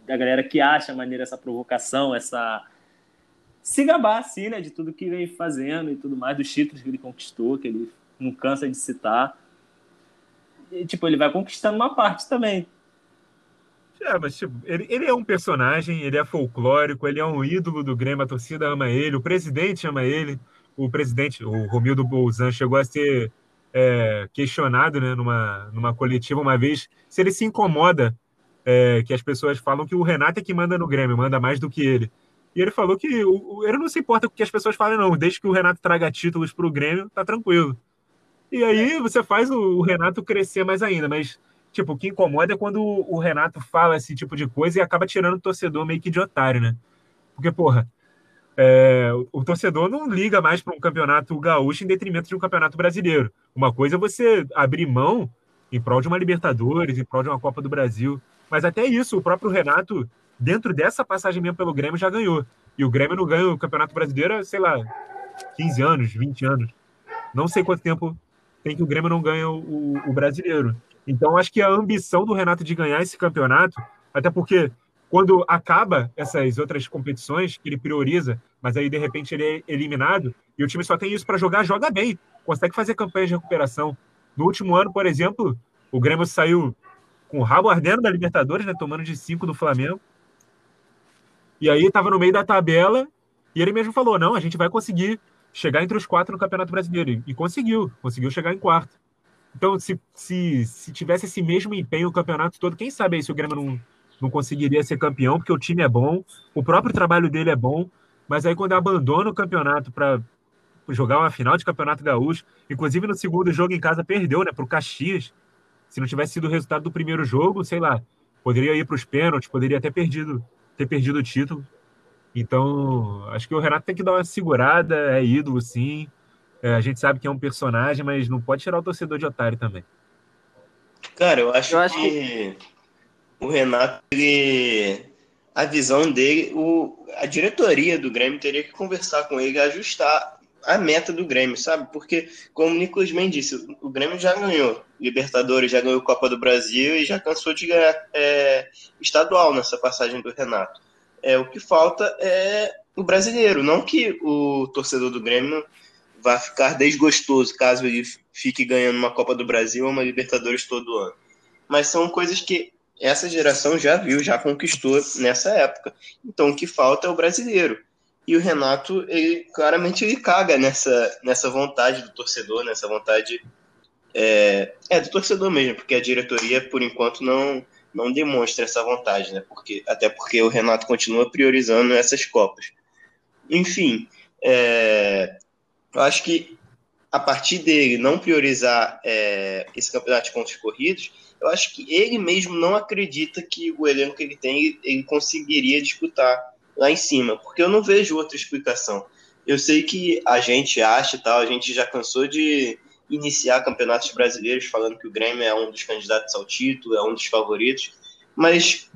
da galera que acha maneira essa provocação, essa. se gabar, assim, né, de tudo que vem fazendo e tudo mais, dos títulos que ele conquistou, que ele não cansa de citar. E, tipo, ele vai conquistando uma parte também. É, mas tipo, ele, ele é um personagem, ele é folclórico, ele é um ídolo do Grêmio, a torcida ama ele, o presidente ama ele o presidente, o Romildo Bolzan, chegou a ser é, questionado né, numa, numa coletiva uma vez se ele se incomoda é, que as pessoas falam que o Renato é que manda no Grêmio, manda mais do que ele. E ele falou que o, ele não se importa com o que as pessoas falam, não. Desde que o Renato traga títulos para o Grêmio, tá tranquilo. E aí você faz o, o, Renato crescer mais ainda. Mas, tipo, o que incomoda é quando o, o Renato fala esse tipo de coisa e acaba tirando o torcedor meio que de otário, né? Porque, porra, é, o torcedor não liga mais para um campeonato gaúcho em detrimento de um campeonato brasileiro. Uma coisa é você abrir mão em prol de uma Libertadores, em prol de uma Copa do Brasil. Mas até isso, o próprio Renato, dentro dessa passagem mesmo pelo Grêmio, já ganhou. E o Grêmio não ganha o Campeonato Brasileiro, sei lá, 15 anos, 20 anos. Não sei quanto tempo tem que o Grêmio não ganha o, o brasileiro. Então, acho que a ambição do Renato de ganhar esse campeonato, até porque quando acaba essas outras competições que ele prioriza, mas aí de repente ele é eliminado e o time só tem isso para jogar, joga bem, consegue fazer campanha de recuperação. No último ano, por exemplo, o Grêmio saiu com o rabo ardendo da Libertadores, né, tomando de 5 do Flamengo. E aí estava no meio da tabela e ele mesmo falou: não, a gente vai conseguir chegar entre os quatro no Campeonato Brasileiro. E conseguiu, conseguiu chegar em quarto. Então, se, se, se tivesse esse mesmo empenho o campeonato todo, quem sabe aí se o Grêmio não, não conseguiria ser campeão, porque o time é bom, o próprio trabalho dele é bom, mas aí quando abandona o campeonato para jogar uma final de campeonato gaúcho, inclusive no segundo jogo em casa perdeu, né, para o Caxias. Se não tivesse sido o resultado do primeiro jogo, sei lá, poderia ir para os pênaltis, poderia ter perdido, ter perdido o título. Então, acho que o Renato tem que dar uma segurada, é ídolo, sim. É, a gente sabe que é um personagem, mas não pode tirar o torcedor de otário também. Cara, eu acho, eu acho que... que o Renato, ele, a visão dele, o, a diretoria do Grêmio teria que conversar com ele, ajustar a meta do Grêmio, sabe? Porque, como o Nicolas bem disse, o Grêmio já ganhou Libertadores, já ganhou Copa do Brasil e já cansou de ganhar é, estadual nessa passagem do Renato. É, o que falta é o brasileiro, não que o torcedor do Grêmio vá ficar desgostoso caso ele fique ganhando uma Copa do Brasil ou uma Libertadores todo ano. Mas são coisas que essa geração já viu, já conquistou nessa época. Então o que falta é o brasileiro. E o Renato, ele claramente ele caga nessa, nessa vontade do torcedor, nessa vontade é, é, do torcedor mesmo, porque a diretoria, por enquanto, não, não demonstra essa vontade, né? Porque, até porque o Renato continua priorizando essas Copas. Enfim, é, eu acho que a partir dele não priorizar é, esse campeonato de pontos corridos, eu acho que ele mesmo não acredita que o elenco que ele tem ele conseguiria disputar lá em cima, porque eu não vejo outra explicação. Eu sei que a gente acha e tal, a gente já cansou de iniciar campeonatos brasileiros falando que o Grêmio é um dos candidatos ao título, é um dos favoritos, mas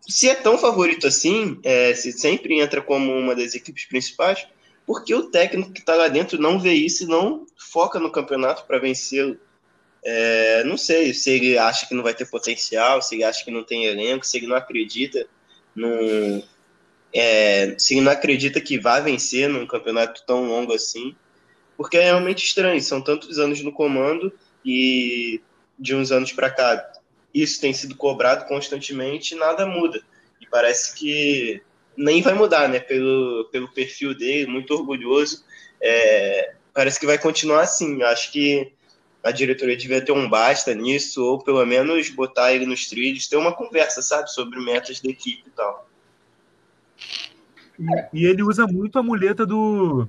se é tão favorito assim, é, se sempre entra como uma das equipes principais, porque o técnico que está lá dentro não vê isso e não foca no campeonato para vencê-lo. É, não sei se ele acha que não vai ter potencial, se ele acha que não tem elenco, se ele não acredita é, se ele não acredita que vai vencer num campeonato tão longo assim, porque é realmente estranho. São tantos anos no comando e de uns anos para cá isso tem sido cobrado constantemente e nada muda. E parece que nem vai mudar, né? Pelo, pelo perfil dele, muito orgulhoso. É, parece que vai continuar assim. Acho que a diretoria devia ter um basta nisso, ou pelo menos botar ele nos trilhos, ter uma conversa, sabe, sobre metas da equipe e tal. E, e ele usa muito a muleta do.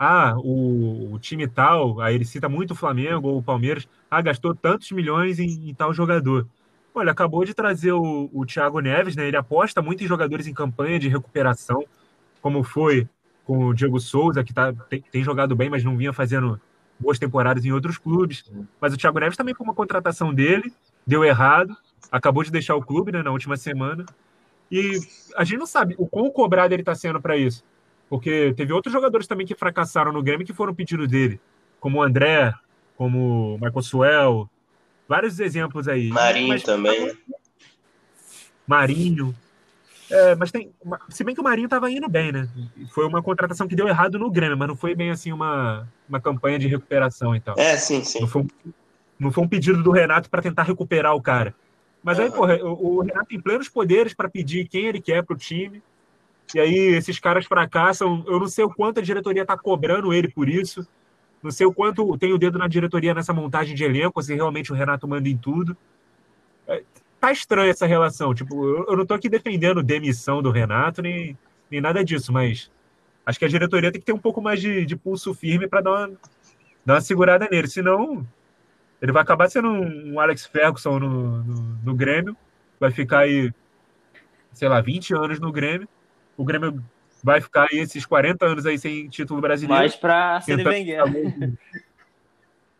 Ah, o, o, time tal, aí ele cita muito o Flamengo ou o Palmeiras, ah, gastou tantos milhões em, em tal jogador. Olha, acabou de trazer o, o Thiago Neves, né? Ele aposta muito em jogadores em campanha de recuperação, como foi com o Diego Souza, que tá, tem, tem jogado bem, mas não vinha fazendo boas temporadas em outros clubes. Mas o Thiago Neves também foi uma contratação dele, deu errado, acabou de deixar o clube né, na última semana. E a gente não sabe o quão cobrado ele está sendo para isso. Porque teve outros jogadores também que fracassaram no Grêmio que foram pedidos dele, como o André, como o Michael Suel, vários exemplos aí. Marinho mas, também. Marinho. É, mas tem. Se bem que o Marinho estava indo bem, né? Foi uma contratação que deu errado no Grêmio, mas não foi bem assim uma, uma campanha de recuperação e tal. É, sim, sim. Não foi um, não foi um pedido do Renato para tentar recuperar o cara. Mas aí, porra, o, o Renato tem plenos poderes para pedir quem ele quer pro time. E aí esses caras fracassam. Eu não sei o quanto a diretoria tá cobrando ele por isso. Não sei o quanto tem o dedo na diretoria nessa montagem de elenco, se realmente o Renato manda em tudo. É, tá estranha essa relação. Tipo, eu, não tô aqui defendendo demissão do Renato, nem, nem nada disso, mas acho que a diretoria tem que ter um pouco mais de, de pulso firme para dar uma, dar uma segurada nele. Senão, ele vai acabar sendo um Alex Ferguson no, no, no, Grêmio, vai ficar aí, sei lá, 20 anos no Grêmio. O Grêmio vai ficar aí esses 40 anos aí sem título brasileiro. Mais para ser Wenger. *laughs*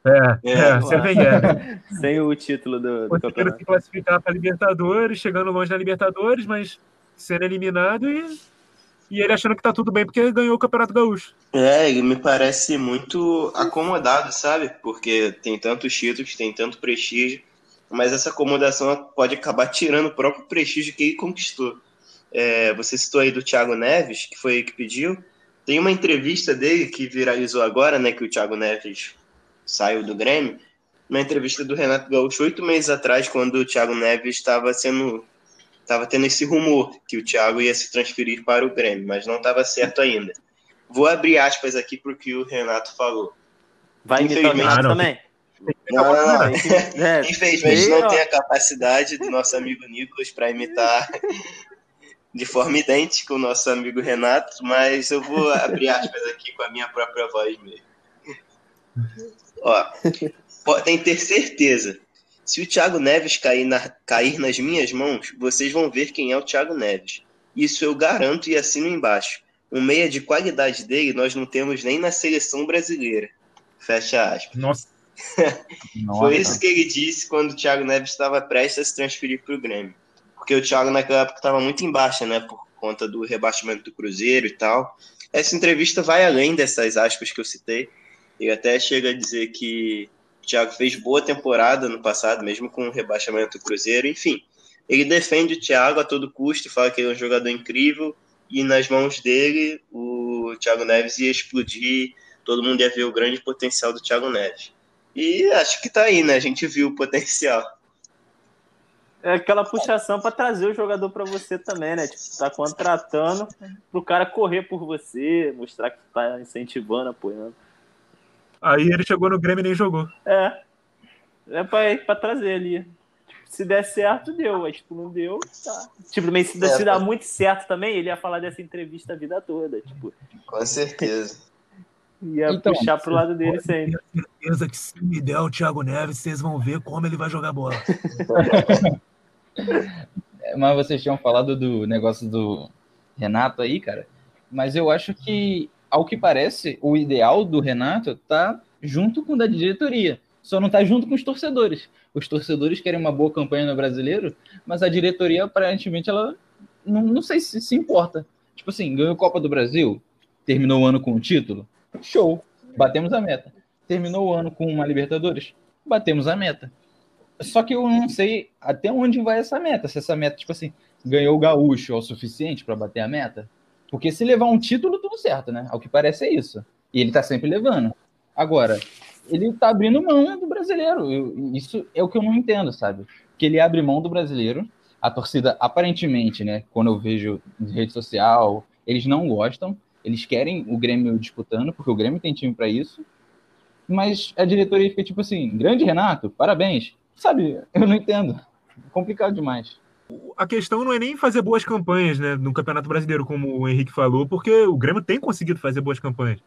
É, é, é ser Wenger. *laughs* sem o título do, do campeonato. se classificar para Libertadores, chegando longe da Libertadores, mas sendo eliminado e e ele achando que tá tudo bem porque ele ganhou o Campeonato Gaúcho. É, ele me parece muito acomodado, sabe? Porque tem tantos títulos, tem tanto prestígio, mas essa acomodação pode acabar tirando o próprio prestígio que ele conquistou. É, você citou aí do Thiago Neves, que foi ele que pediu. Tem uma entrevista dele que viralizou agora, né? Que o Thiago Neves saiu do Grêmio. Uma entrevista do Renato Gaúcho oito meses atrás, quando o Thiago Neves estava sendo estava tendo esse rumor que o Thiago ia se transferir para o Grêmio, mas não estava certo ainda. Vou abrir aspas aqui para o que o Renato falou. Vai imitar o também? Não, não, não. *laughs* É, Infelizmente não tem a capacidade do nosso amigo Nicolas para imitar de forma idêntica o nosso amigo Renato, mas eu vou abrir aspas aqui com a minha própria voz mesmo. Ó, podem ter certeza se o Thiago Neves cair, na, cair nas minhas mãos, vocês vão ver quem é o Thiago Neves. Isso eu garanto e assino embaixo. Um meia de qualidade dele nós não temos nem na seleção brasileira. Fecha aspas. Nossa. *laughs* Foi isso que ele disse quando o Thiago Neves estava prestes a se transferir para o Grêmio. Porque o Thiago naquela época estava muito em baixa, né? Por conta do rebaixamento do Cruzeiro e tal. Essa entrevista vai além dessas aspas que eu citei. Ele até chega a dizer que Thiago fez boa temporada no passado, mesmo com o rebaixamento do Cruzeiro, enfim. Ele defende o Thiago a todo custo, fala que ele é um jogador incrível, e nas mãos dele o Thiago Neves ia explodir, todo mundo ia ver o grande potencial do Thiago Neves. E acho que tá aí, né? A gente viu o potencial. É aquela puxação para trazer o jogador para você também, né? Tipo, tá contratando pro cara correr por você, mostrar que tá incentivando, apoiando. Aí ele chegou no Grêmio e nem jogou. É. É pra, pra trazer ali. Tipo, se der certo, deu. Mas, tipo, não deu, tá. Tipo, mas se, É, se dá mas- muito certo também, ele ia falar dessa entrevista a vida toda. Tipo, Com certeza. Ia Então, puxar pro lado dele sempre. certeza que se me der o Thiago Neves, vocês vão ver como ele vai jogar bola. *laughs* Mas vocês tinham falado do negócio do Renato aí, cara. Mas eu acho que, ao que parece, o ideal do Renato tá junto com o da diretoria. Só não tá junto com os torcedores. Os torcedores querem uma boa campanha no brasileiro, mas a diretoria, aparentemente, ela não, não sei se se importa. Tipo assim, ganhou a Copa do Brasil, terminou o ano com um título, show, batemos a meta. Terminou o ano com uma Libertadores, batemos a meta. Só que eu não sei até onde vai essa meta. Se essa meta, tipo assim, ganhou o gaúcho é o suficiente para bater a meta. Porque se levar um título, tudo certo, né? Ao que parece é isso. E ele tá sempre levando. Agora, ele tá abrindo mão do brasileiro. Eu- isso é o que eu não entendo, sabe? Que ele abre mão do brasileiro. A torcida, aparentemente, né? Quando eu vejo em rede social, eles não gostam. Eles querem o Grêmio disputando, porque o Grêmio tem time para isso. Mas a diretoria fica tipo assim: grande Renato, parabéns. Sabe? Eu não entendo. Complicado demais. A questão não é nem fazer boas campanhas né, no Campeonato Brasileiro, como o Henrique falou, porque o Grêmio tem conseguido fazer boas campanhas.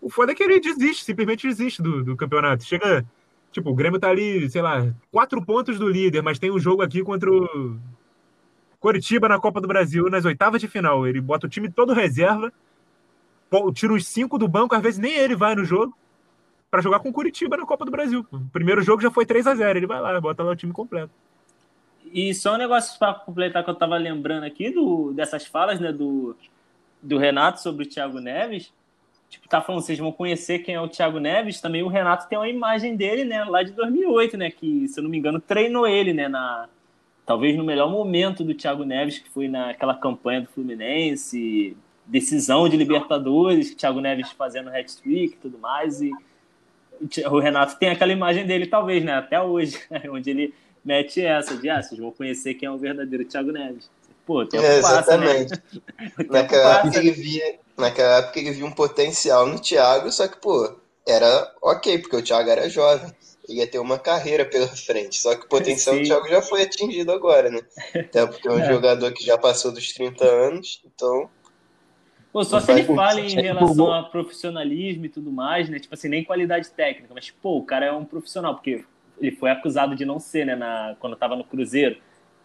O foda é que ele desiste, simplesmente desiste do, do campeonato. Chega, tipo, o Grêmio tá ali, sei lá, quatro pontos do líder, mas tem um jogo aqui contra o Coritiba na Copa do Brasil, nas oitavas de final. Ele bota o time todo reserva, tira os cinco do banco, às vezes nem ele vai no jogo, para jogar com Curitiba na Copa do Brasil. O primeiro jogo já foi 3 a 0 ele vai lá, bota lá o time completo. E só um negócio para completar que eu tava lembrando aqui do, dessas falas, né, do, do Renato sobre o Thiago Neves. Tipo, tá falando, vocês vão conhecer quem é o Thiago Neves. Também o Renato tem uma imagem dele, né, lá de 2008, né, que, se eu não me engano, treinou ele, né, na, talvez no melhor momento do Thiago Neves, que foi naquela campanha do Fluminense, decisão de Libertadores, Thiago Neves fazendo hat-trick e tudo mais, e o Renato tem aquela imagem dele, talvez, né, até hoje, *laughs* onde ele mete essa de, ah, vocês vão conhecer quem é o verdadeiro Thiago Neves. Pô, tempo É, passa, né? exatamente. *laughs* O tempo Naquela passa, época, ele via, naquela época ele via um potencial no Thiago, só que, pô, era ok, porque o Thiago era jovem. Ia ter uma carreira pela *laughs* frente. Só que o potencial Sim. do Thiago já foi atingido agora, né? Até porque é um *laughs* É. jogador que já passou dos 30 anos, então. Pô, só se ele fala em relação a profissionalismo e tudo mais, né? Tipo assim, nem qualidade técnica, mas, pô, o cara é um profissional, porque ele foi acusado de não ser, né? Na, quando tava no Cruzeiro,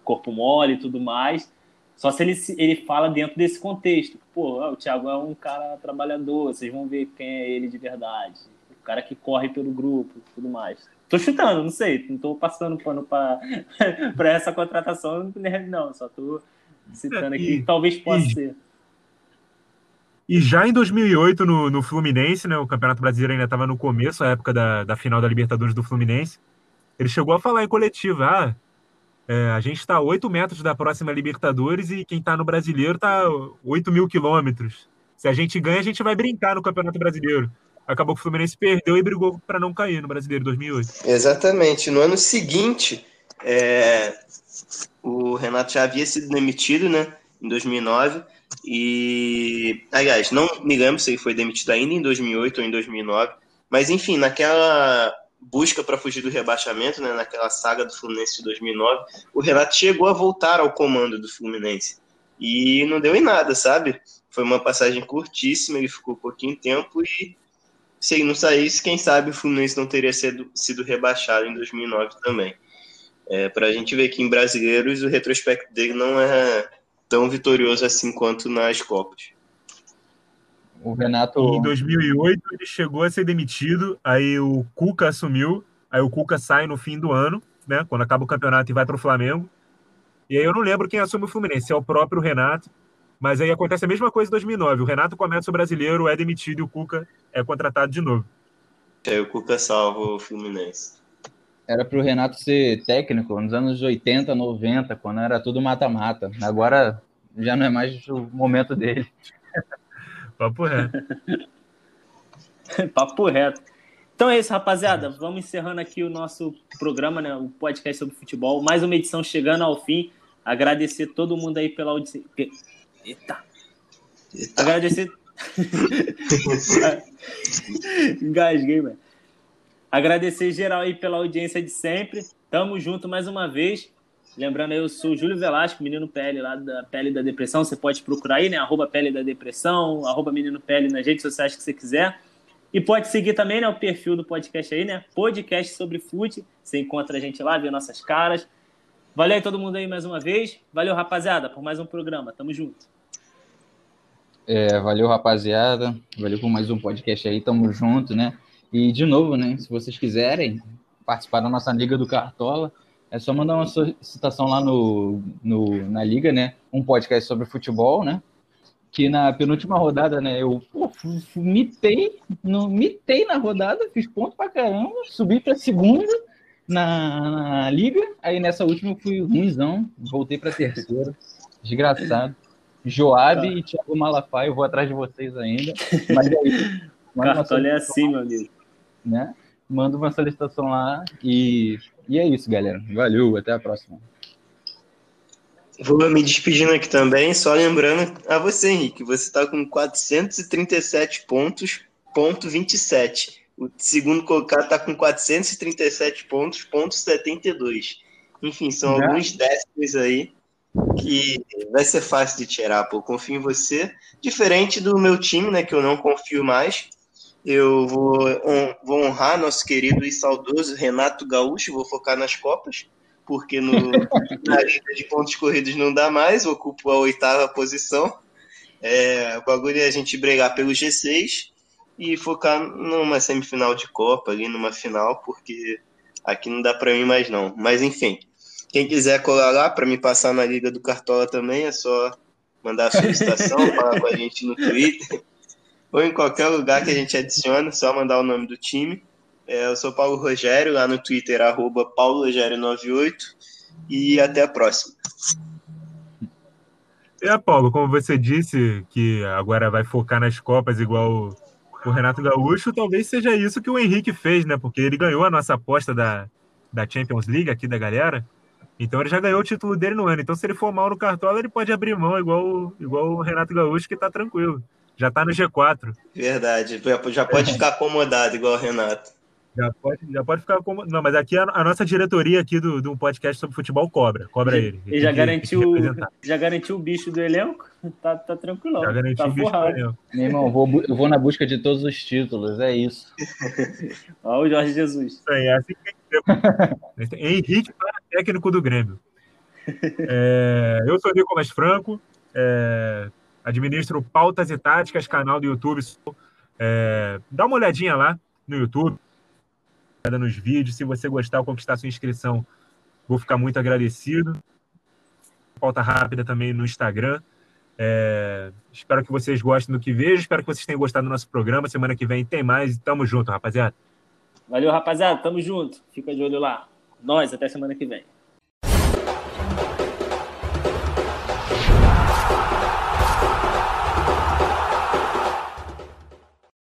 corpo mole e tudo mais. Só se ele, se- ele fala dentro desse contexto. Pô, o Thiago é um cara trabalhador, vocês vão ver quem é ele de verdade. O cara que corre pelo grupo tudo mais. Tô chutando, não sei, não tô passando pano pra, *laughs* pra essa contratação, não, só tô citando É, aqui, e- que talvez possa e- ser. E já em 2008, no, no Fluminense, né, o Campeonato Brasileiro ainda estava no começo, a época da, da final da Libertadores do Fluminense, ele chegou a falar em coletiva, ah, é, a gente está a 8 metros da próxima Libertadores e quem está no Brasileiro está 8 mil quilômetros. Se a gente ganha, a gente vai brincar no Campeonato Brasileiro. Acabou que o Fluminense perdeu e brigou para não cair no Brasileiro 2008. Exatamente. No ano seguinte, é, o Renato já havia sido demitido, né? Em 2009. E, aliás, não me lembro se ele foi demitido ainda em 2008 ou em 2009. Mas, enfim, naquela busca para fugir do rebaixamento, né? Naquela saga do Fluminense de 2009, o Renato chegou a voltar ao comando do Fluminense. E não deu em nada, sabe? Foi uma passagem curtíssima, ele ficou pouquinho tempo e se ele não saísse, quem sabe o Fluminense não teria sido, sido rebaixado em 2009 também. É, para a gente ver que em brasileiros o retrospecto dele não é tão vitorioso assim quanto nas Copas. O Renato. Em 2008 ele chegou a ser demitido, aí o Cuca assumiu, aí o Cuca sai no fim do ano, né, quando acaba o campeonato e vai para o Flamengo. E aí eu não lembro quem assume o Fluminense, é o próprio Renato. Mas aí acontece a mesma coisa em 2009. O Renato começa o brasileiro, é demitido e o Cuca é contratado de novo. Aí o Cuca salva o Fluminense. Era pro Renato ser técnico nos anos 80, 90, quando era tudo mata-mata. Agora já não é mais o momento dele. *laughs* Papo reto. *laughs* Papo reto. Então é isso, rapaziada. Vamos encerrando aqui o nosso programa, né? O podcast sobre futebol. Mais uma edição chegando ao fim. Agradecer todo mundo aí pela audiência. Eita! Eita. Agradecer. *laughs* Engasguei, mano. Agradecer geral aí pela audiência de sempre. Tamo junto mais uma vez. Lembrando, eu sou o Júlio Velasco, menino PL lá da Pele da Depressão. Você pode procurar aí, né? Arroba Pele da Depressão, arroba menino PL nas redes sociais que você quiser. E pode seguir também né, o perfil do podcast aí, né? Podcast sobre fute. Você encontra a gente lá, vê nossas caras. Valeu aí todo mundo aí mais uma vez. Valeu, rapaziada, por mais um programa. Tamo junto. É, valeu, rapaziada. Valeu por mais um podcast aí. Tamo junto, né? E, de novo, né? Se vocês quiserem participar da nossa Liga do Cartola, é só mandar uma solicitação lá no, no, na Liga, né? Um podcast sobre futebol, né? Que na penúltima rodada, né? Eu pô, mitei, no, mitei na rodada, fiz ponto pra caramba, subi pra segunda na, na Liga. Aí nessa última eu fui ruimzão, voltei pra terceira. Desgraçado. Joab tá. e Thiago Malafaia, eu vou atrás de vocês ainda. Mas aí, *laughs* Cartola é assim, meu amigo. Né? Manda uma solicitação lá e e é isso, galera. Valeu, até a próxima. Vou me despedindo aqui também, só lembrando a você, Henrique, você está com 437 pontos, ponto 27. O segundo colocado está com 437 pontos, ponto 72. Enfim, são Já? alguns décimos aí que vai ser fácil de tirar, pô. Confio em você. Diferente do meu time, né, que eu não confio mais. Eu vou, vou honrar nosso querido e saudoso Renato Gaúcho, vou focar nas Copas, porque no, *laughs* na lista de pontos corridos não dá mais, ocupo a oitava posição. É, o bagulho é a gente brigar pelo G6 e focar numa semifinal de Copa, ali numa final, porque aqui não dá para mim mais não. Mas enfim, quem quiser colar lá para me passar na Liga do Cartola também, é só mandar a solicitação, *laughs* falar com a gente no Twitter ou em qualquer lugar que a gente adiciona, só mandar o nome do time. É, eu sou Paulo Rogério, lá no Twitter, arroba paulorogério98, e até a próxima. É, Paulo, como você disse, que agora vai focar nas Copas igual o Renato Gaúcho, talvez seja isso que o Henrique fez, né? Porque ele ganhou a nossa aposta da, da Champions League aqui da galera. Então ele já ganhou o título dele no ano. Então, se ele for mal no cartola, ele pode abrir mão igual, igual o Renato Gaúcho, que tá tranquilo. Já tá no G4. Verdade. Já pode ficar acomodado, igual o Renato. Já pode, já pode ficar acomodado. Não, mas aqui a, a, nossa diretoria aqui do, do podcast sobre futebol cobra. Cobra ele. E já garantiu, já garantiu o bicho do elenco? *laughs* Tá, tá tranquilo. Já garantiu tá o bicho forrado. do elenco. Meu irmão, vou, eu vou na busca de todos os títulos, é isso. *laughs* Olha o Jorge Jesus. Isso aí, é assim que *laughs* Henrique para técnico do Grêmio. *laughs* É, eu sou Nicolas Franco. É, administro Pautas e Táticas, canal do YouTube. É, dá uma olhadinha lá no YouTube, nos vídeos. Se você gostar, conquistar sua inscrição, vou ficar muito agradecido. Pauta rápida também no Instagram. É, espero que vocês gostem do que vejo. Espero que vocês tenham gostado do nosso programa. Semana que vem tem mais. Tamo junto, rapaziada. Valeu, rapaziada. Tamo junto. Fica de olho lá. Nós, até semana que vem.